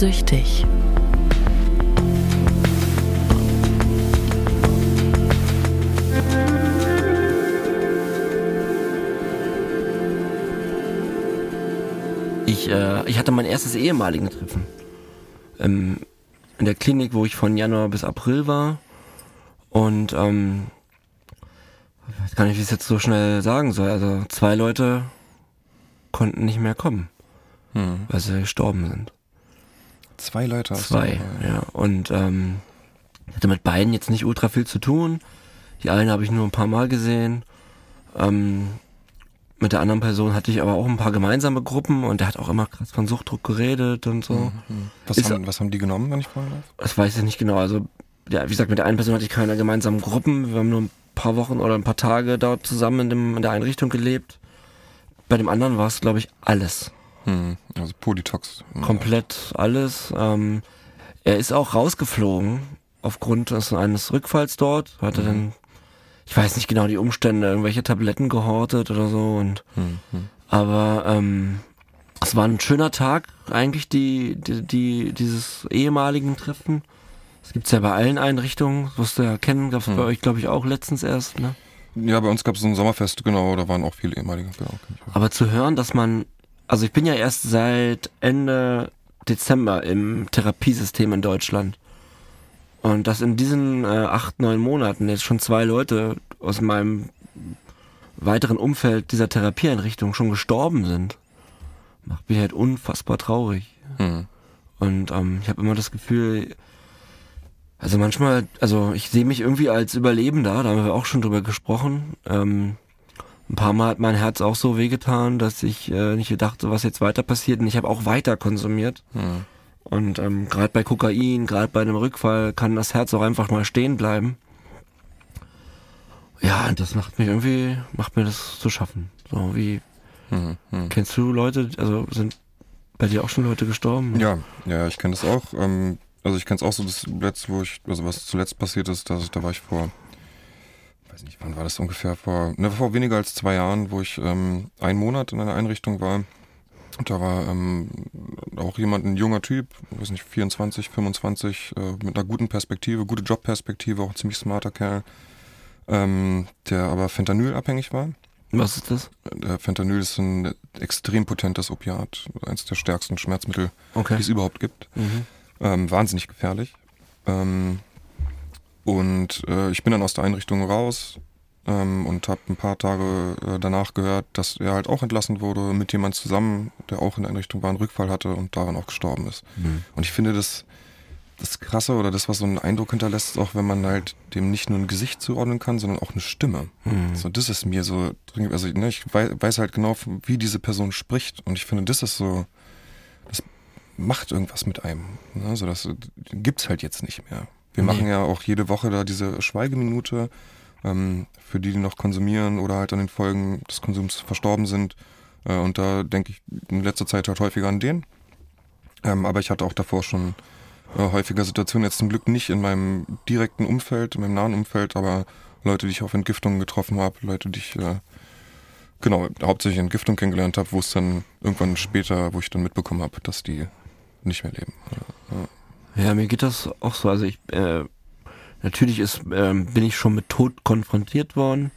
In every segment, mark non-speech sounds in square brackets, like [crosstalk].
süchtig. Ich, äh, ich hatte mein erstes ehemaligen Treffen. Ähm, in der Klinik, wo ich von Januar bis April war. Und ähm, ich weiß gar nicht, wie ich es jetzt so schnell sagen soll. Also zwei Leute konnten nicht mehr kommen, Hm. weil sie gestorben sind. Zwei Leute hast Zwei, du. ja. Und ähm, hatte mit beiden jetzt nicht ultra viel zu tun. Die eine habe ich nur ein paar Mal gesehen. Ähm, mit der anderen Person hatte ich aber auch ein paar gemeinsame Gruppen und der hat auch immer krass von Suchtdruck geredet und so. Hm. Was, Ist- haben, was haben die genommen, wenn ich fragen darf? Das weiß ich nicht genau. Also, ja, wie gesagt, mit der einen Person hatte ich keine gemeinsamen Gruppen. Wir haben nur ein paar Wochen oder ein paar Tage dort zusammen in, dem, in der Einrichtung gelebt. Bei dem anderen war es, glaube ich, alles. Hm. Also Polytox. Komplett alles. Ähm, er ist auch rausgeflogen aufgrund eines Rückfalls dort. Hatte dann, ich weiß nicht genau die Umstände, irgendwelche Tabletten gehortet oder so. Und Hm. Hm. aber ähm, es war ein schöner Tag, eigentlich die, die, die dieses ehemaligen Treffen. Das gibt's ja bei allen Einrichtungen, das wirst du ja kennen, gab's Hm. bei euch, glaube ich, auch letztens erst, ne? Ja, bei uns gab es so ein Sommerfest, genau, da waren auch viele ehemalige. Genau. Aber zu hören, dass man, also ich bin ja erst seit Ende Dezember im Therapiesystem in Deutschland. Und dass in diesen äh, acht, neun Monaten jetzt schon zwei Leute aus meinem weiteren Umfeld dieser Therapieeinrichtung schon gestorben sind, macht mich halt unfassbar traurig. Hm. Und ähm, ich habe immer das Gefühl, also manchmal, also ich sehe mich irgendwie als Überlebender, da haben wir auch schon drüber gesprochen. Ähm, ein paar Mal hat mein Herz auch so wehgetan, dass ich äh, nicht gedacht, was jetzt weiter passiert. Und ich habe auch weiter konsumiert. Hm. Und ähm, gerade bei Kokain, gerade bei einem Rückfall kann das Herz auch einfach mal stehen bleiben. Ja, und das macht mich irgendwie, macht mir das zu schaffen. So wie, Hm. Hm. kennst du Leute, also sind bei dir auch schon Leute gestorben? Ja, ja, ich kenne das auch. Ähm, also ich kenne es auch so, das letzte, wo ich, also was zuletzt passiert ist, dass da war ich vor, weiß nicht, wann war das ungefähr, vor, ne, vor weniger als zwei Jahren, wo ich ähm, einen Monat in einer Einrichtung war. Und da war ähm, auch jemand, ein junger Typ, weiß nicht, 24, 25, äh, mit einer guten Perspektive, gute Jobperspektive, auch ein ziemlich smarter Kerl, ähm, der aber Fentanylabhängig war. Was ist das? Äh, Fentanyl ist ein extrem potentes Opiat, eines der stärksten Schmerzmittel, Okay. die es überhaupt gibt. Mhm. Ähm, wahnsinnig gefährlich. Ähm, und äh, ich bin dann aus der Einrichtung raus ähm, und habe ein paar Tage äh, danach gehört, dass er halt auch entlassen wurde mit jemand zusammen, der auch in der Einrichtung war, einen Rückfall hatte und daran auch gestorben ist. Mhm. Und ich finde das, das Krasse oder das, was so einen Eindruck hinterlässt, ist auch, wenn man halt dem nicht nur ein Gesicht zuordnen kann, sondern auch eine Stimme. Mhm. So, das ist mir so, dringend- also ne, ich weiß, weiß halt genau, wie diese Person spricht und ich finde, das ist so, das macht irgendwas mit einem. Ne? Also das gibt's halt jetzt nicht mehr. Wir Nee. machen ja auch jede Woche da diese Schweigeminute ähm, für die, die noch konsumieren oder halt an den Folgen des Konsums verstorben sind. Äh, und da denke ich in letzter Zeit halt häufiger an den. Ähm, aber ich hatte auch davor schon äh, häufiger Situationen, jetzt zum Glück nicht in meinem direkten Umfeld, in meinem nahen Umfeld, aber Leute, die ich auf Entgiftungen getroffen habe, Leute, die ich äh, genau hauptsächlich Entgiftung kennengelernt habe, wo es dann irgendwann später, wo ich dann mitbekommen habe, dass die nicht mehr leben. Ja, mir geht das auch so. Also ich, äh, natürlich ist, ähm, bin ich schon mit Tod konfrontiert worden.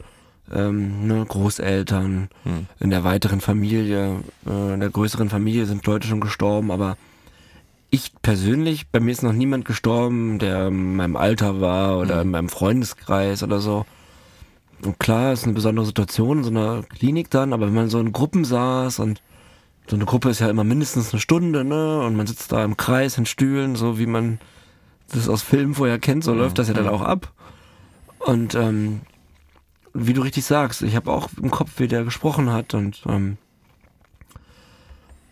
Ähm, ne, Großeltern, Hm. in der weiteren Familie, äh, in der größeren Familie sind Leute schon gestorben, aber ich persönlich, bei mir ist noch niemand gestorben, der in meinem Alter war oder in meinem Freundeskreis oder so. Und klar, ist eine besondere Situation in so einer Klinik dann, aber wenn man so in Gruppen saß und so eine Gruppe ist ja immer mindestens eine Stunde, ne? Und man sitzt da im Kreis in Stühlen, so wie man das aus Filmen vorher kennt, so läuft das ja dann auch ab. Und ähm, wie du richtig sagst, ich habe auch im Kopf, wie der gesprochen hat und ähm,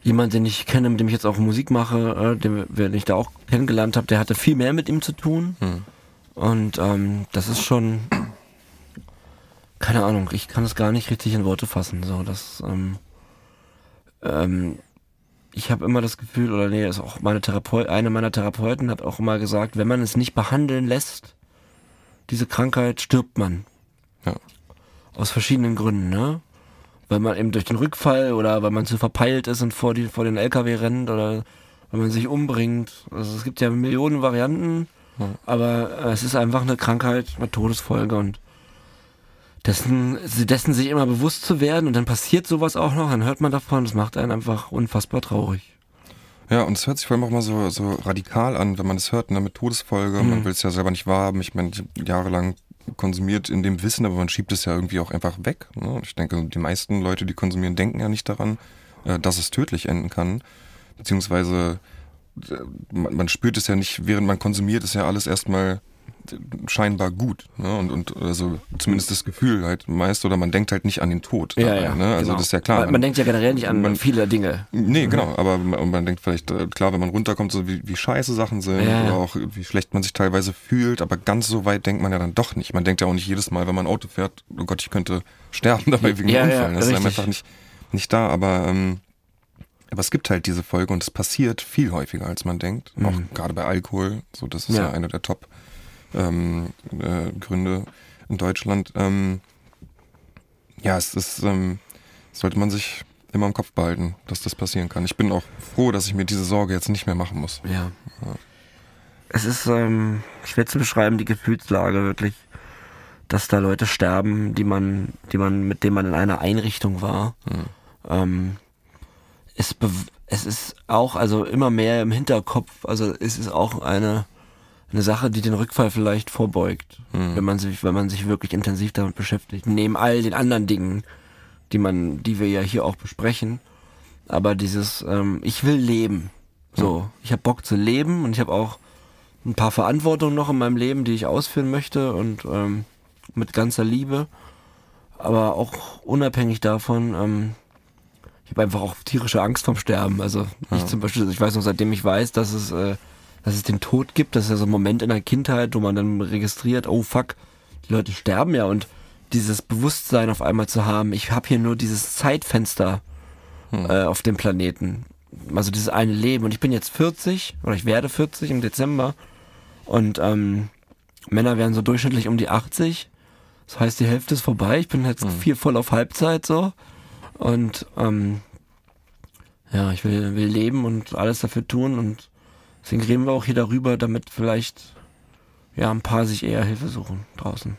jemand, den ich kenne, mit dem ich jetzt auch Musik mache, äh, den, den ich da auch kennengelernt habe, der hatte viel mehr mit ihm zu tun. Hm. Und ähm, das ist schon, keine Ahnung, ich kann es gar nicht richtig in Worte fassen. So, das, ähm, ähm, ich habe immer das Gefühl, oder nee, ist auch meine Therapeut, eine meiner Therapeuten hat auch immer gesagt, wenn man es nicht behandeln lässt, diese Krankheit, stirbt man. Ja. Aus verschiedenen Gründen, ne? Weil man eben durch den Rückfall oder weil man zu verpeilt ist und vor, die, vor den LKW rennt oder wenn man sich umbringt. Also es gibt ja Millionen Varianten, Ja. aber es ist einfach eine Krankheit mit Todesfolge und dessen, dessen sich immer bewusst zu werden und dann passiert sowas auch noch, dann hört man davon, das macht einen einfach unfassbar traurig. Ja, und es hört sich vor allem auch mal so, so radikal an, wenn man das hört, ne, mit Todesfolge. Man Mhm. will es ja selber nicht wahrhaben. Ich meine, jahrelang konsumiert in dem Wissen, aber man schiebt es ja irgendwie auch einfach weg. Ne? Ich denke, die meisten Leute, die konsumieren, denken ja nicht daran, äh, dass es tödlich enden kann. Beziehungsweise äh, man, man spürt es ja nicht, während man konsumiert, ist ja alles erstmal scheinbar gut. Ne? Und, und also zumindest das Gefühl halt meist, oder man denkt halt nicht an den Tod. dabei, ne? Also genau. das ist ja klar. Man, man denkt ja generell nicht an man- viele Dinge. Nee, genau, aber man, man denkt vielleicht, äh, klar, wenn man runterkommt, so wie, wie scheiße Sachen sind Ja, oder ja. auch wie schlecht man sich teilweise fühlt, aber ganz so weit denkt man ja dann doch nicht. Man denkt ja auch nicht jedes Mal, wenn man Auto fährt, oh Gott, ich könnte sterben [laughs] dabei wegen Ja, einem ja, Unfall. das ist einem richtig. einfach nicht, nicht da, aber, ähm, aber es gibt halt diese Folge und es passiert viel häufiger, als man denkt. Auch gerade bei Alkohol, so das ist ja, Mhm. Ja. einer der Top ähm, äh, Gründe in Deutschland. Ähm, ja, es ist, ähm, sollte man sich immer im Kopf behalten, dass das passieren kann. Ich bin auch froh, dass ich mir diese Sorge jetzt nicht mehr machen muss. Ja. Es ist ähm, schwer zu beschreiben, die Gefühlslage wirklich, dass da Leute sterben, die man, die man, mit denen man in einer Einrichtung war. Ähm, es, es ist auch, also immer mehr im Hinterkopf, also es ist auch eine, eine Sache, die den Rückfall vielleicht vorbeugt, wenn man sich, wenn man sich wirklich intensiv damit beschäftigt. Neben all den anderen Dingen, die man, die wir ja hier auch besprechen. Aber dieses, ähm, ich will leben. So, ich habe Bock zu leben und ich habe auch ein paar Verantwortungen noch in meinem Leben, die ich ausführen möchte und ähm, mit ganzer Liebe. Aber auch unabhängig davon, ähm, ich habe einfach auch tierische Angst vom Sterben. Also ich zum Beispiel, ich weiß noch, seitdem ich weiß, dass es, äh, dass es den Tod gibt, das ist ja so ein Moment in der Kindheit, wo man dann registriert, oh fuck, die Leute sterben ja und dieses Bewusstsein auf einmal zu haben, ich habe hier nur dieses Zeitfenster äh, auf dem Planeten. Also dieses eine Leben. Und ich bin jetzt 40 oder ich werde 40 im Dezember. Und ähm, Männer werden so durchschnittlich um die 80. Das heißt, die Hälfte ist vorbei. Ich bin jetzt viel voll auf Halbzeit so. Und ähm, ja, ich will, will leben und alles dafür tun. Und deswegen reden wir auch hier darüber, damit vielleicht ja ein paar sich eher Hilfe suchen draußen.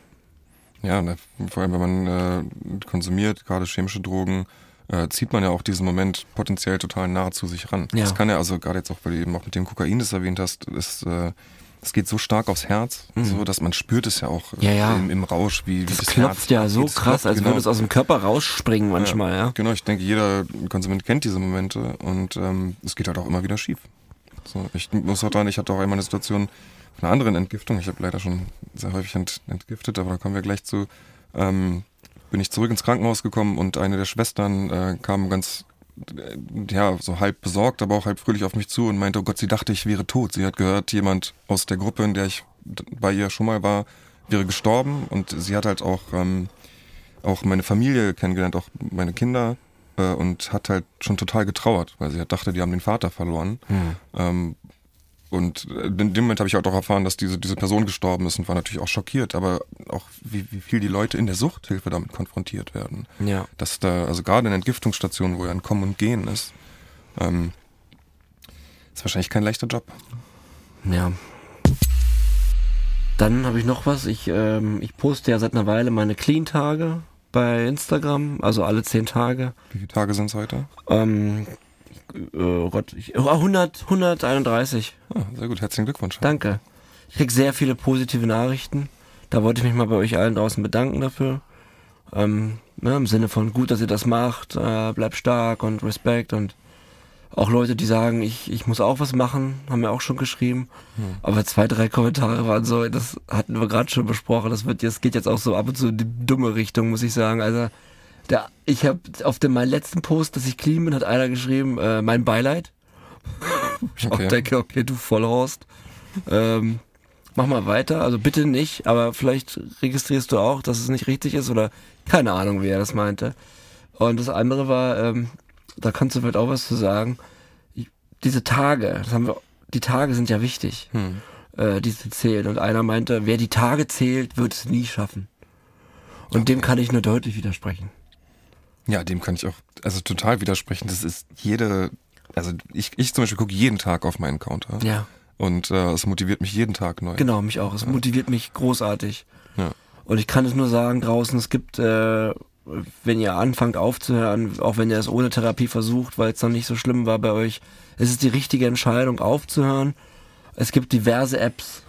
Ja, ne, vor allem wenn man äh, konsumiert, gerade chemische Drogen, äh, zieht man ja auch diesen Moment potenziell total nah zu sich ran. Ja. Das kann ja also gerade jetzt auch, weil du eben auch mit dem Kokain das erwähnt hast, ist, äh, es geht so stark aufs Herz, so dass man spürt es ja auch äh, Mhm. Ja, ja. Im, im Rausch, wie, Das, das klopft Herz ja so krass, klopft, als genau. würde es aus dem Körper rausspringen manchmal, ja. Genau, ich denke, jeder Konsument kennt diese Momente und ähm, es geht halt auch immer wieder schief. So, ich muss auch dran, ich hatte auch einmal eine Situation von einer anderen Entgiftung. Ich habe leider schon sehr häufig ent, entgiftet, aber da kommen wir gleich zu. Ähm, bin ich zurück ins Krankenhaus gekommen und eine der Schwestern äh, kam ganz, äh, ja, so halb besorgt, aber auch halb fröhlich auf mich zu und meinte, oh Gott, sie dachte, ich wäre tot. Sie hat gehört, jemand aus der Gruppe, in der ich bei ihr schon mal war, wäre gestorben und sie hat halt auch ähm, auch meine Familie kennengelernt, auch meine Kinder äh, und hat halt schon total getrauert, weil sie halt dachte, die haben den Vater verloren. Ähm, und äh, in dem Moment habe ich halt auch erfahren, dass diese, diese Person gestorben ist und war natürlich auch schockiert, aber auch wie, wie viel die Leute in der Suchthilfe damit konfrontiert werden. Ja. Dass da, also gerade in Entgiftungsstationen, wo ja ein Kommen und Gehen ist, ähm, ist wahrscheinlich kein leichter Job. Ja. Dann habe ich noch was. Ich, ähm, ich poste ja seit einer Weile meine Clean-Tage bei Instagram, also alle zehn Tage. Wie viele Tage sind es heute? Ähm, äh, Gott, ich, oh, 100, 131. Ah, sehr gut, herzlichen Glückwunsch. Danke. Ich krieg sehr viele positive Nachrichten. Da wollte ich mich mal bei euch allen draußen bedanken dafür. Ähm, ne, Im Sinne von gut, dass ihr das macht, äh, bleibt stark und Respekt und auch Leute, die sagen, ich, ich muss auch was machen, haben mir auch schon geschrieben. Aber zwei, drei Kommentare waren so, das hatten wir gerade schon besprochen, das wird jetzt, geht jetzt auch so ab und zu in die dumme Richtung, muss ich sagen. Also der, ich habe auf dem meinem letzten Post, dass ich clean bin, hat einer geschrieben, äh, mein Beileid. [laughs] ich auch Okay. denke, okay, du Vollhorst. Ähm, mach mal weiter, also bitte nicht, aber vielleicht registrierst du auch, dass es nicht richtig ist oder keine Ahnung, wie er das meinte. Und das andere war, ähm, da kannst du vielleicht auch was zu sagen. Diese Tage, das haben wir, die Tage sind ja wichtig, Hm. äh, die zu zählen. Und einer meinte, wer die Tage zählt, wird es nie schaffen. Und dem kann ich nur deutlich widersprechen. Ja, dem kann ich auch also total widersprechen. Das ist jede also ich, ich zum Beispiel gucke jeden Tag auf meinen Counter. Ja. Und äh, es motiviert mich jeden Tag neu. Genau, mich auch. Es motiviert mich großartig. Ja. Und ich kann es nur sagen, draußen, es gibt, äh, wenn ihr anfangt aufzuhören, auch wenn ihr es ohne Therapie versucht, weil es noch nicht so schlimm war bei euch, es ist die richtige Entscheidung aufzuhören. Es gibt diverse Apps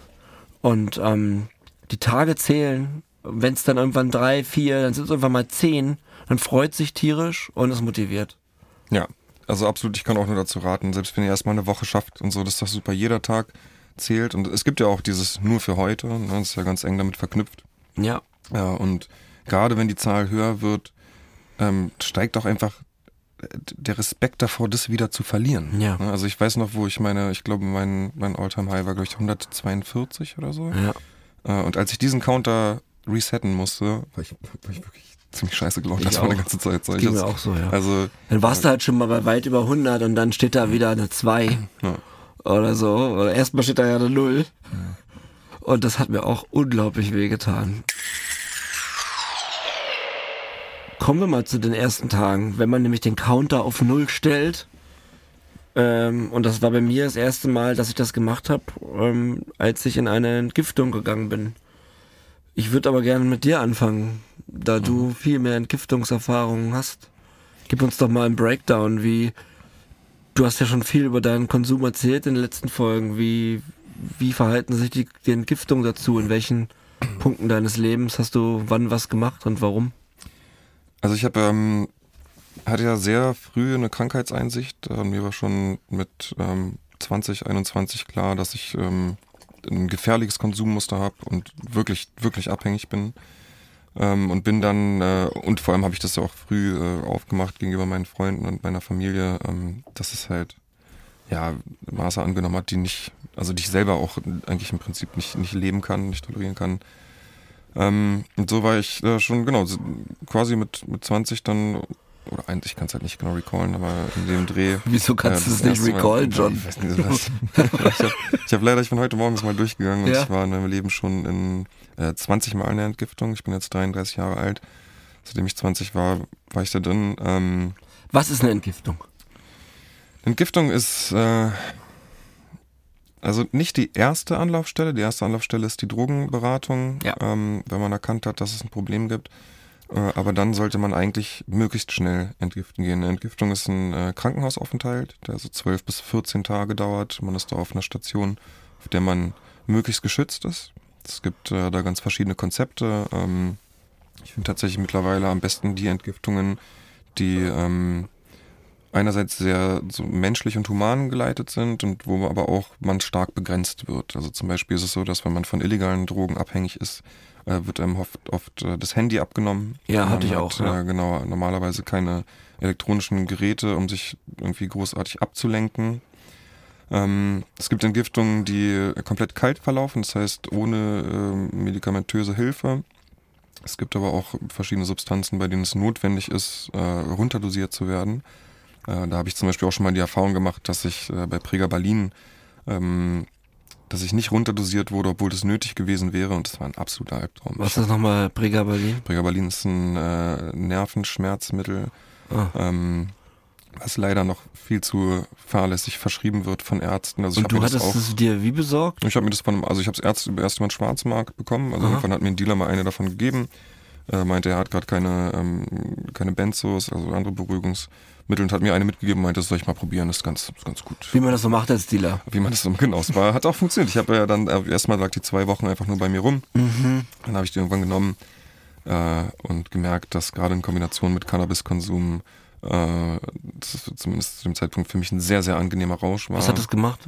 und ähm, die Tage zählen. Wenn es dann irgendwann drei, vier, dann sind es irgendwann mal zehn, dann freut sich tierisch und es motiviert. Ja, also absolut, ich kann auch nur dazu raten, selbst wenn ihr erstmal eine Woche schafft und so, das ist doch super. Jeder Tag zählt und es gibt ja auch dieses nur für heute, ne, das ist ja ganz eng damit verknüpft. Ja. Ja, und gerade wenn die Zahl höher wird, ähm, steigt auch einfach äh, der Respekt davor, das wieder zu verlieren. Ja. Ne, Also ich weiß noch, wo ich meine, ich glaube, mein, mein Alltime High war, glaube ich, 142 oder so. Ja. Äh, Und als ich diesen Counter resetten musste, war ich, war ich wirklich ziemlich scheiße gelaunt. Ich Das war eine ganze Zeit so. Das ging mir auch so, ja. Also, Dann warst du halt schon mal bei weit über 100 und dann steht da wieder eine 2 ja. oder so. Oder erstmal steht da ja eine 0. Und das hat mir auch unglaublich wehgetan. Kommen wir mal zu den ersten Tagen. Wenn man nämlich den Counter auf 0 stellt, ähm, und das war bei mir das erste Mal, dass ich das gemacht habe, ähm, als ich in eine Entgiftung gegangen bin. Ich würde aber gerne mit dir anfangen, da du viel mehr Entgiftungserfahrungen hast. Gib uns doch mal einen Breakdown, wie du hast ja schon viel über deinen Konsum erzählt in den letzten Folgen. Wie, wie verhalten sich die, die Entgiftungen dazu? In welchen Punkten deines Lebens hast du wann was gemacht und warum? Also ich habe ähm, hatte ja sehr früh eine Krankheitseinsicht. Äh, mir war schon mit ähm, 20, 21 klar, dass ich ähm, ein gefährliches Konsummuster habe und wirklich, wirklich abhängig bin. Ähm, und bin dann, äh, und vor allem habe ich das ja auch früh äh, aufgemacht gegenüber meinen Freunden und meiner Familie, ähm, dass es halt ja Maße angenommen hat, die nicht, also die ich selber auch eigentlich im Prinzip nicht, nicht leben kann, nicht tolerieren kann. Ähm, und so war ich äh, schon, genau, quasi mit, mit 20 dann, oder eigentlich, ich kann es halt nicht genau recallen, aber in dem Dreh. [laughs] Wieso kannst äh, du es nicht Mal- recallen, John? Ich weiß nicht, was. ich habe [laughs] hab leider, ich bin heute morgens mal durchgegangen und Ja. ich war in meinem Leben schon in äh, 20 Mal in der Entgiftung. Ich bin jetzt 33 Jahre alt. Seitdem ich 20 war, war ich da drin. Ähm, Was ist eine Entgiftung? Entgiftung ist äh, also nicht die erste Anlaufstelle. Die erste Anlaufstelle ist die Drogenberatung, Ja. ähm, wenn man erkannt hat, dass es ein Problem gibt. Äh, aber dann sollte man eigentlich möglichst schnell entgiften gehen. Eine Entgiftung ist ein äh, Krankenhausaufenthalt, der so 12 bis 14 Tage dauert. Man ist da auf einer Station, auf der man möglichst geschützt ist. Es gibt äh, da ganz verschiedene Konzepte. Ähm, ich finde tatsächlich mittlerweile am besten die Entgiftungen, die ähm, einerseits sehr so menschlich und human geleitet sind und wo aber auch man stark begrenzt wird. Also zum Beispiel ist es so, dass wenn man von illegalen Drogen abhängig ist, äh, wird einem oft, oft äh, das Handy abgenommen. Ja, hatte ich hat, auch, ja. Äh, genau, normalerweise keine elektronischen Geräte, um sich irgendwie großartig abzulenken. Ähm, es gibt Entgiftungen, die komplett kalt verlaufen, das heißt ohne ähm, medikamentöse Hilfe. Es gibt aber auch verschiedene Substanzen, bei denen es notwendig ist, runterdosiert zu werden. Äh, da habe ich zum Beispiel auch schon mal die Erfahrung gemacht, dass ich äh, bei Pregabalin, ähm, dass ich nicht runterdosiert wurde, obwohl das nötig gewesen wäre und das war ein absoluter Albtraum. Was ist das nochmal, Pregabalin? Pregabalin ist ein äh, Nervenschmerzmittel, Ah. ähm, was leider noch viel zu fahrlässig verschrieben wird von Ärzten. Also Und du mir das hattest auch es dir wie besorgt? ich habe mir das von, einem- also ich habe es erst erst über den Schwarzmarkt bekommen. Also Aha. irgendwann hat mir ein Dealer mal eine davon gegeben. Äh, meinte, er hat gerade keine, ähm, keine Benzos, also andere Beruhigungsmittel und hat mir eine mitgegeben, meinte, das soll ich mal probieren, das ist ganz, ist ganz gut. Wie man das so macht als Dealer. Wie man das so [laughs] genau, es war, hat auch funktioniert. Ich habe ja dann äh, erstmal lag die zwei Wochen einfach nur bei mir rum. Mhm. Dann habe ich die irgendwann genommen äh, und gemerkt, dass gerade in Kombination mit Cannabiskonsum äh, zumindest zu dem Zeitpunkt für mich ein sehr, sehr angenehmer Rausch war. Was hat das gemacht?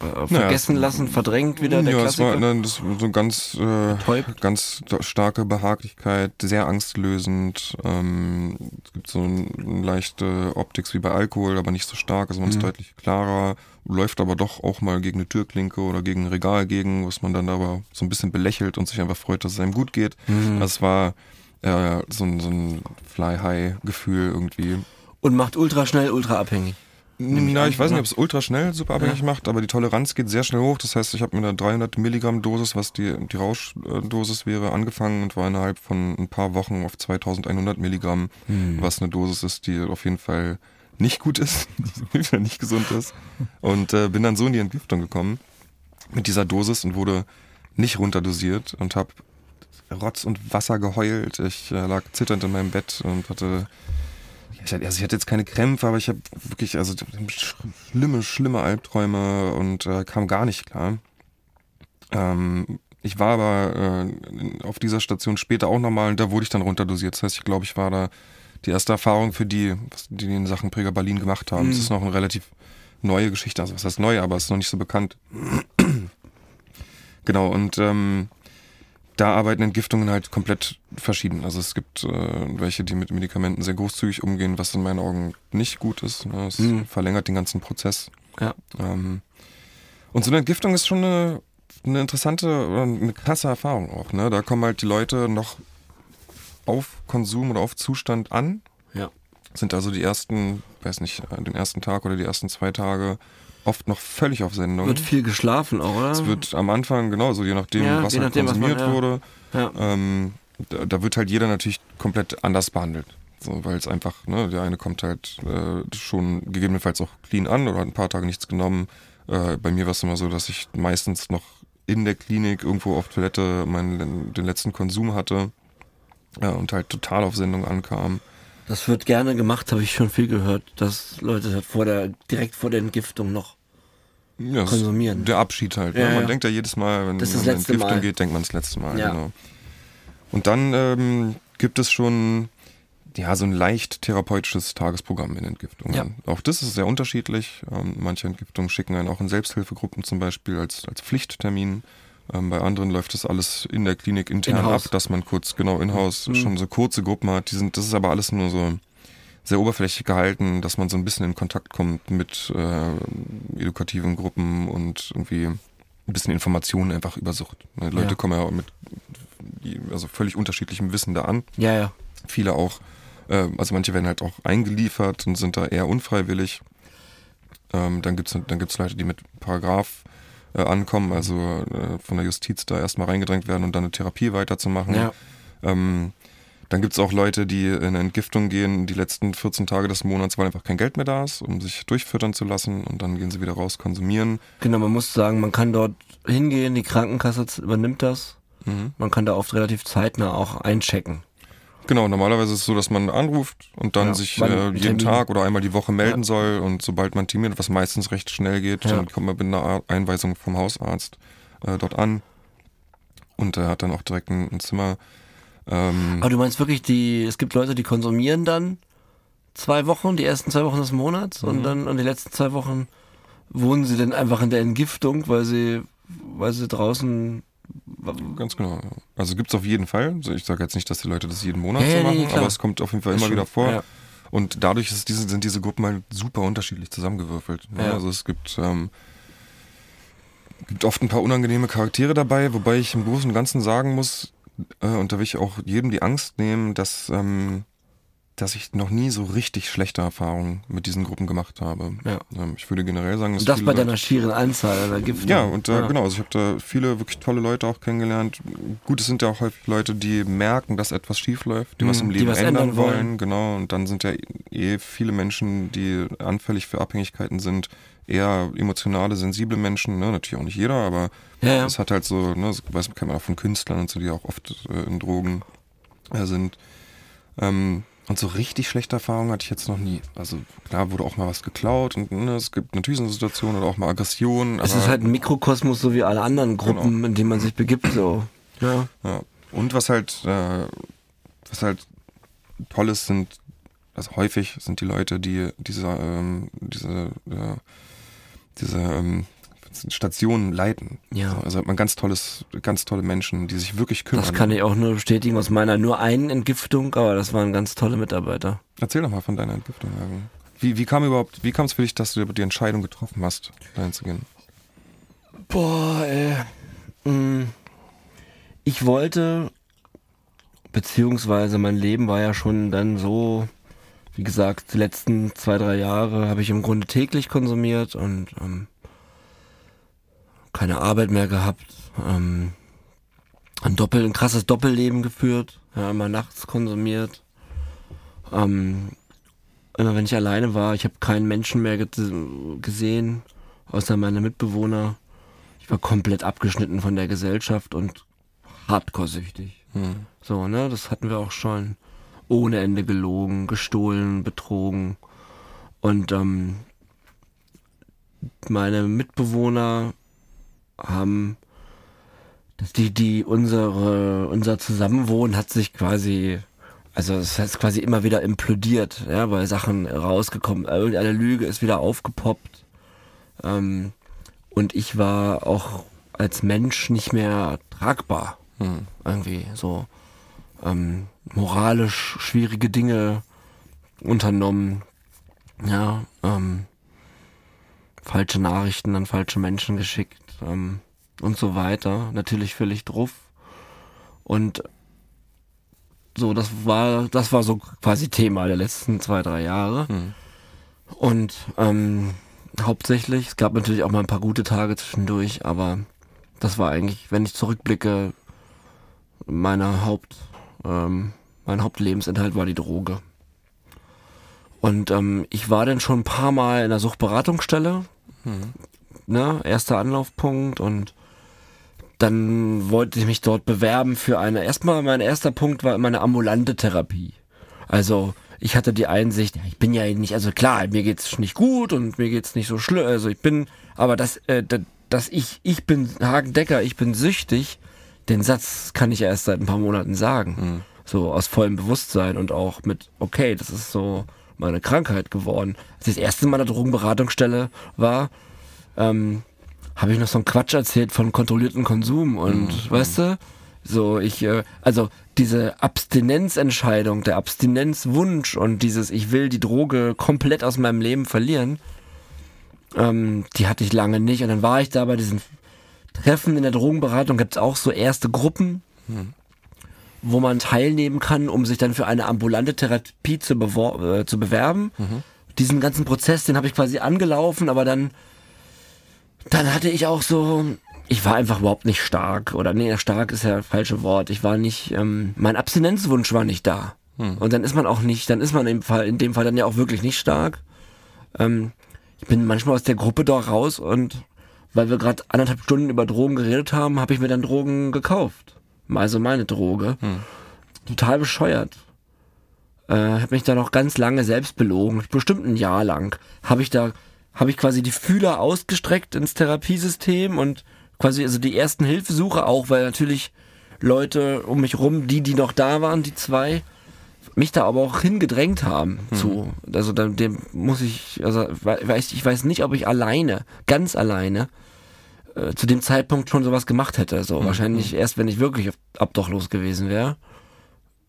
Äh, Vergessen es- lassen, verdrängt wieder der ja, es war Klassiker? ne, das war so ganz, äh, Betäubt? ganz starke Behaglichkeit, sehr angstlösend. Ähm, es gibt so eine leichte Optik wie bei Alkohol, aber nicht so stark. Also man Mhm. ist deutlich klarer, läuft aber doch auch mal gegen eine Türklinke oder gegen ein Regal gegen, was man dann aber so ein bisschen belächelt und sich einfach freut, dass es einem gut geht. Mhm. Also es war äh, so, ein- so ein Fly-High-Gefühl irgendwie. Und macht ultra schnell, ultra abhängig. Na, ich weiß nicht, ob es ultra schnell super abhängig macht, aber die Toleranz geht sehr schnell hoch. Das heißt, ich habe mit einer 300 Milligramm Dosis, was die, die Rauschdosis wäre, angefangen und war innerhalb von ein paar Wochen auf 2100 Milligramm, Hm. was eine Dosis ist, die auf jeden Fall nicht gut ist, [laughs] die nicht gesund ist. Und äh, bin dann so in die Entgiftung gekommen mit dieser Dosis und wurde nicht runterdosiert und habe Rotz und Wasser geheult. Ich äh, lag zitternd in meinem Bett und hatte ich hatte, also ich hatte jetzt keine Krämpfe, aber ich habe wirklich also schlimme, schlimme Albträume und äh, kam gar nicht klar. Ähm, ich war aber äh, auf dieser Station später auch nochmal und da wurde ich dann runterdosiert. Das heißt, ich glaube, ich war da die erste Erfahrung für die, was die in Sachen Präger Berlin gemacht haben. Mhm. ist noch eine relativ neue Geschichte. Also was heißt neu, aber es ist noch nicht so bekannt. [clears throat] genau, und ähm, da arbeiten Entgiftungen halt komplett verschieden. Also es gibt äh, welche, die mit Medikamenten sehr großzügig umgehen, was in meinen Augen nicht gut ist. Ne? Es Mhm. verlängert den ganzen Prozess. Ja. Ähm, und so eine Entgiftung ist schon eine, eine interessante oder eine krasse Erfahrung auch. Ne? Da kommen halt die Leute noch auf Konsum oder auf Zustand an, Ja. sind also die ersten, weiß nicht, den ersten Tag oder die ersten zwei Tage oft noch völlig auf Sendung. Wird viel geschlafen auch, oder? es wird am Anfang genauso, je nachdem, Ja, was je halt nachdem, was man- konsumiert ja. wurde. ja. Ähm, da, da wird halt jeder natürlich komplett anders behandelt. So, weil es einfach, ne, der eine kommt halt äh, schon gegebenenfalls auch clean an oder hat ein paar Tage nichts genommen. Äh, bei mir war es immer so, dass ich meistens noch in der Klinik irgendwo auf Toilette meinen, den letzten Konsum hatte ja, und halt total auf Sendung ankam. Das wird gerne gemacht, habe ich schon viel gehört, dass Leute vor der, direkt vor der Entgiftung noch. Ja, es- Konsumieren. Der Abschied halt. Ja, ne? Man ja. denkt ja jedes Mal, wenn in letzte Entgiftung Mal. geht, denkt man das letzte Mal. Genau. Und dann ähm, gibt es schon ja so ein leicht therapeutisches Tagesprogramm in Entgiftungen. Ja. Auch das ist sehr unterschiedlich. Ähm, manche Entgiftungen schicken einen auch in Selbsthilfegruppen zum Beispiel als, als Pflichttermin. Ähm, bei anderen läuft das alles in der Klinik intern In-house. ab, dass man kurz genau in-house Mhm. schon so kurze Gruppen hat. Die sind, das ist aber alles nur so sehr oberflächlich gehalten, dass man so ein bisschen in Kontakt kommt mit äh, edukativen Gruppen und irgendwie ein bisschen Informationen einfach über Sucht. Ne, Leute Ja. kommen ja auch mit also völlig unterschiedlichem Wissen da an. Ja, ja. Viele auch, äh, also manche werden halt auch eingeliefert und sind da eher unfreiwillig. Ähm, dann gibt's dann gibt's Leute, die mit Paragraph äh, ankommen, also äh, von der Justiz da erstmal reingedrängt werden und dann eine Therapie weiterzumachen. Ja. Ähm, dann gibt's auch Leute, die in eine Entgiftung gehen, die letzten 14 Tage des Monats, weil einfach kein Geld mehr da ist, um sich durchfüttern zu lassen und dann gehen sie wieder raus, konsumieren. Genau, man muss sagen, man kann dort hingehen, die Krankenkasse übernimmt das. Man kann da oft relativ zeitnah auch einchecken. Genau, normalerweise ist es so, dass man anruft und dann Ja, sich äh, jeden Termin. Tag oder einmal die Woche melden Ja. soll und sobald man terminiert, was meistens recht schnell geht, Ja. dann kommt man mit einer Einweisung vom Hausarzt äh, dort an und er hat dann auch direkt ein, ein Zimmer. Ähm, Aber du meinst wirklich, die, es gibt Leute, die konsumieren dann zwei Wochen, die ersten zwei Wochen des Monats Mhm. und dann und die letzten zwei Wochen wohnen sie dann einfach in der Entgiftung, weil sie, weil sie draußen Ganz genau. ja. Also gibt's auf jeden Fall. Also ich sage jetzt nicht, dass die Leute das jeden Monat Ja, so machen, aber es kommt auf jeden Fall immer Schon, wieder vor. Und dadurch diese, sind diese Gruppen halt super unterschiedlich zusammengewürfelt. ne? Ja. Also es gibt, ähm, gibt oft ein paar unangenehme Charaktere dabei, wobei ich im Großen und Ganzen sagen muss, äh, und da will ich auch jedem die Angst nehmen, dass, ähm, dass ich noch nie so richtig schlechte Erfahrungen mit diesen Gruppen gemacht habe. Ja. Ähm, ich würde generell sagen, dass Und das bei Leute- deiner schieren Anzahl an Ergiftungen. ja, und äh, genau, also ich habe da viele wirklich tolle Leute auch kennengelernt. Gut, es sind ja auch häufig Leute, die merken, dass etwas schief läuft, die was Mhm, im die Leben was ändern, ändern wollen. wollen. genau. Und dann sind ja eh viele Menschen, die anfällig für Abhängigkeiten sind, eher emotionale, sensible Menschen, ne? natürlich auch nicht jeder, aber Ja, ja. es hat halt so, ne, das weiß man, kennt man auch von Künstlern und so, die auch oft äh, in Drogen äh, sind. Ähm, und so richtig schlechte Erfahrungen hatte ich jetzt noch nie. Also klar wurde auch mal was geklaut und ne, es gibt natürlich so eine Situation oder auch mal Aggressionen. Es ist halt ein Mikrokosmos, so wie alle anderen Gruppen, Genau. in denen man sich begibt, so. Ja. Ja. Und was halt, äh, was halt toll ist, sind, also häufig sind die Leute, die diese, ähm, diese, äh, diese ähm, Stationen leiten. Ja. So, also hat man ganz tolles, ganz tolle Menschen, die sich wirklich kümmern. Das kann ich auch nur bestätigen aus meiner nur einen Entgiftung, aber das waren ganz tolle Mitarbeiter. Erzähl doch mal von deiner Entgiftung. Wie, wie kam überhaupt, wie kam es für dich, dass du die Entscheidung getroffen hast, dahin zu gehen? Boah, ey. Mm. Ich wollte, beziehungsweise mein Leben war ja schon dann so, wie gesagt, die letzten zwei, drei Jahre habe ich im Grunde täglich konsumiert und ähm, keine Arbeit mehr gehabt. Ähm, ein, Doppel, ein krasses Doppelleben geführt, ja, immer nachts konsumiert. Ähm, immer wenn ich alleine war, ich habe keinen Menschen mehr gesehen, außer meine Mitbewohner. Ich war komplett abgeschnitten von der Gesellschaft und hardcore-süchtig. Hm. So, ne, das hatten wir auch schon. Ohne Ende gelogen, gestohlen, betrogen. Und ähm, meine Mitbewohner haben die, die unsere, unser Zusammenwohnen hat sich quasi, also es hat quasi immer wieder implodiert, ja, weil Sachen rausgekommen, irgendeine Lüge ist wieder aufgepoppt. Ähm, und ich war auch als Mensch nicht mehr tragbar. Hm. Irgendwie so ähm, moralisch schwierige Dinge unternommen. Ja, ähm, falsche Nachrichten an falsche Menschen geschickt. Ähm, und so weiter. Natürlich völlig drauf. Und so, das war, das war so quasi Thema der letzten zwei, drei Jahre. Mhm. Und ähm, hauptsächlich, es gab natürlich auch mal ein paar gute Tage zwischendurch, aber das war eigentlich, wenn ich zurückblicke, meine Haupt, ähm, mein Hauptlebensinhalt war die Droge. Und ähm, ich war dann schon ein paar Mal in der Suchtberatungsstelle, mhm. Ne, erster Anlaufpunkt und dann wollte ich mich dort bewerben für eine, erstmal mein erster Punkt war immer eine ambulante Therapie. Also ich hatte die Einsicht, ich bin ja nicht, also klar, mir geht's nicht gut und mir geht's nicht so schlimm, also ich bin, aber das, äh, dass ich, ich bin Hagen Decker, ich bin süchtig, den Satz kann ich erst seit ein paar Monaten sagen. Mhm. So aus vollem Bewusstsein und auch mit, okay, das ist so meine Krankheit geworden. Als ich das erste Mal in der Drogenberatungsstelle war, ähm, habe ich noch so einen Quatsch erzählt von kontrollierten Konsum und mhm. weißt du, so ich, äh, also diese Abstinenzentscheidung, der Abstinenzwunsch und dieses ich will die Droge komplett aus meinem Leben verlieren, ähm, die hatte ich lange nicht und dann war ich da bei diesen Treffen in der Drogenberatung, gibt es auch so erste Gruppen, mhm. wo man teilnehmen kann, um sich dann für eine ambulante Therapie zu, äh, zu bewerben. Mhm. Diesen ganzen Prozess, den habe ich quasi angelaufen, aber dann dann hatte ich auch so, ich war einfach überhaupt nicht stark. Oder nee, stark ist ja das falsche Wort. Ich war nicht, ähm, mein Abstinenzwunsch war nicht da. Hm. Und dann ist man auch nicht, dann ist man im Fall, in dem Fall dann ja auch wirklich nicht stark. Ähm, ich bin manchmal aus der Gruppe da raus und weil wir gerade anderthalb Stunden über Drogen geredet haben, habe ich mir dann Drogen gekauft. Also meine Droge. Hm. Total bescheuert. Äh, habe mich da noch ganz lange selbst belogen. Bestimmt ein Jahr lang. Habe ich da habe ich quasi die Fühler ausgestreckt ins Therapiesystem und quasi also die ersten Hilfesuche auch, weil natürlich Leute um mich rum, die, die noch da waren, die zwei, mich da aber auch hingedrängt haben mhm. zu. Also dem, dem muss ich, also weiß, ich weiß nicht, ob ich alleine, ganz alleine, äh, zu dem Zeitpunkt schon sowas gemacht hätte. So mhm. wahrscheinlich erst, wenn ich wirklich abdochlos gewesen wäre.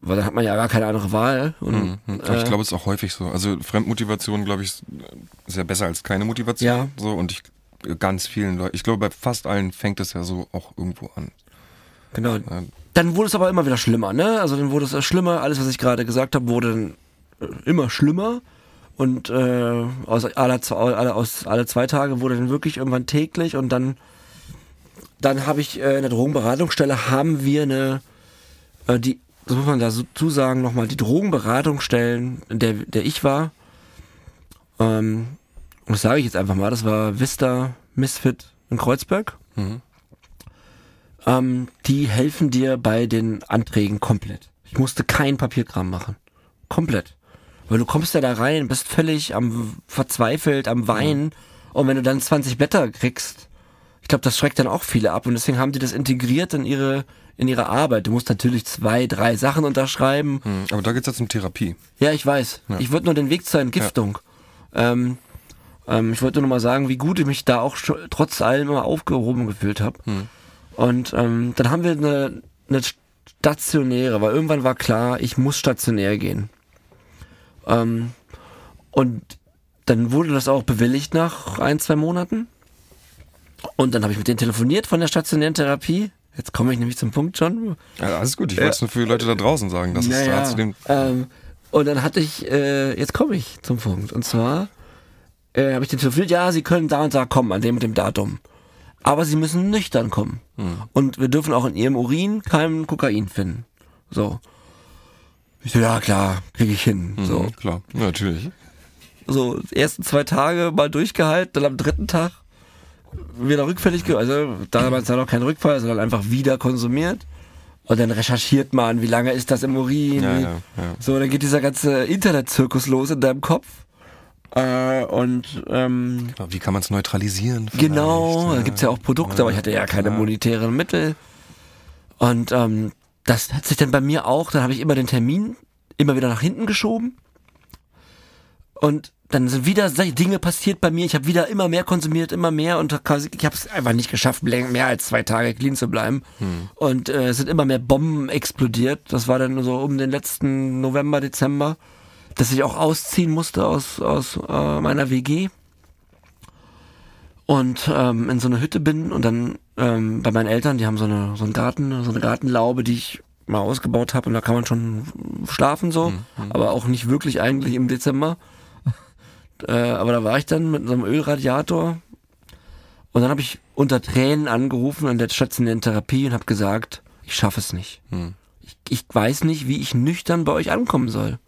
Weil dann hat man ja gar keine andere Wahl. Und, mhm. äh, ich glaube, es ist auch häufig so. Also Fremdmotivation, glaube ich, ist ja besser als keine Motivation. Ja. So, und ich ganz vielen Leuten, ich glaube, bei fast allen fängt es ja so auch irgendwo an. Genau. Ja. Dann wurde es aber immer wieder schlimmer, ne? Also dann wurde es schlimmer. Alles, was ich gerade gesagt habe, wurde dann äh, immer schlimmer. Und äh, aus, alle, alle, aus alle zwei Tage wurde dann wirklich irgendwann täglich. Und dann, dann habe ich äh, in der Drogenberatungsstelle haben wir eine, äh, die das muss man dazu sagen, nochmal die Drogenberatungsstellen, in der, der ich war, ähm, das sage ich jetzt einfach mal, das war Vista Misfit in Kreuzberg. Mhm. Ähm, die helfen dir bei den Anträgen komplett. Ich musste kein Papierkram machen. Komplett. Weil du kommst ja da rein, bist völlig am verzweifelt, am Weinen. Mhm. Und wenn du dann 20 Blätter kriegst, ich glaube, das schreckt dann auch viele ab. Und deswegen haben die das integriert in ihre in ihrer Arbeit. Du musst natürlich zwei, drei Sachen unterschreiben. Hm, aber da geht es jetzt um Therapie. Ja, ich weiß. Ja. Ich würde nur den Weg zur Entgiftung. Ja. Ähm, ähm, ich wollte nur mal sagen, wie gut ich mich da auch trotz allem immer aufgehoben gefühlt habe. Hm. Und ähm, dann haben wir eine, eine stationäre, weil irgendwann war klar, ich muss stationär gehen. Ähm, und dann wurde das auch bewilligt nach ein, zwei Monaten. Und dann habe ich mit denen telefoniert von der stationären Therapie. Jetzt komme ich nämlich zum Punkt schon. Ja, alles gut, ich wollte es nur für die Leute da draußen sagen, dass naja, es da zu dem. Ähm, und dann hatte ich, äh, jetzt komme ich zum Punkt. Und zwar äh, habe ich den telefoniert, ja, Sie können da und da kommen, an dem und dem Datum. Aber Sie müssen nüchtern kommen. Hm. Und wir dürfen auch in Ihrem Urin kein Kokain finden. So. Ich so, ja klar, kriege ich hin. Mhm, so. Klar, natürlich. So, die ersten zwei Tage mal durchgehalten, dann am dritten Tag wieder rückfällig, also damals dann auch kein Rückfall, sondern einfach wieder konsumiert. Und dann recherchiert man, wie lange ist das im Urin. Ja, ja, ja. So, dann geht dieser ganze Internetzirkus los in deinem Kopf. Äh, und ähm, Wie kann man es neutralisieren? vielleicht? Genau, da gibt's ja auch Produkte, aber ich hatte ja keine monetären Mittel. Und ähm, das hat sich dann bei mir auch, dann habe ich immer den Termin immer wieder nach hinten geschoben. Und dann sind wieder solche Dinge passiert bei mir. Ich habe wieder immer mehr konsumiert, immer mehr und quasi, ich habe es einfach nicht geschafft, mehr als zwei Tage clean zu bleiben. Und äh, es sind immer mehr Bomben explodiert. Das war dann so um den letzten November, Dezember, dass ich auch ausziehen musste aus, aus äh, meiner WG und ähm, in so eine Hütte bin und dann ähm, bei meinen Eltern, die haben so eine so einen Garten, so eine Gartenlaube, die ich mal ausgebaut habe und da kann man schon schlafen so, aber auch nicht wirklich eigentlich im Dezember. Äh, aber da war ich dann mit so einem Ölradiator und dann habe ich unter Tränen angerufen an der stationären Therapie und habe gesagt, ich schaffe es nicht. Hm. Ich, ich weiß nicht, wie ich nüchtern bei euch ankommen soll.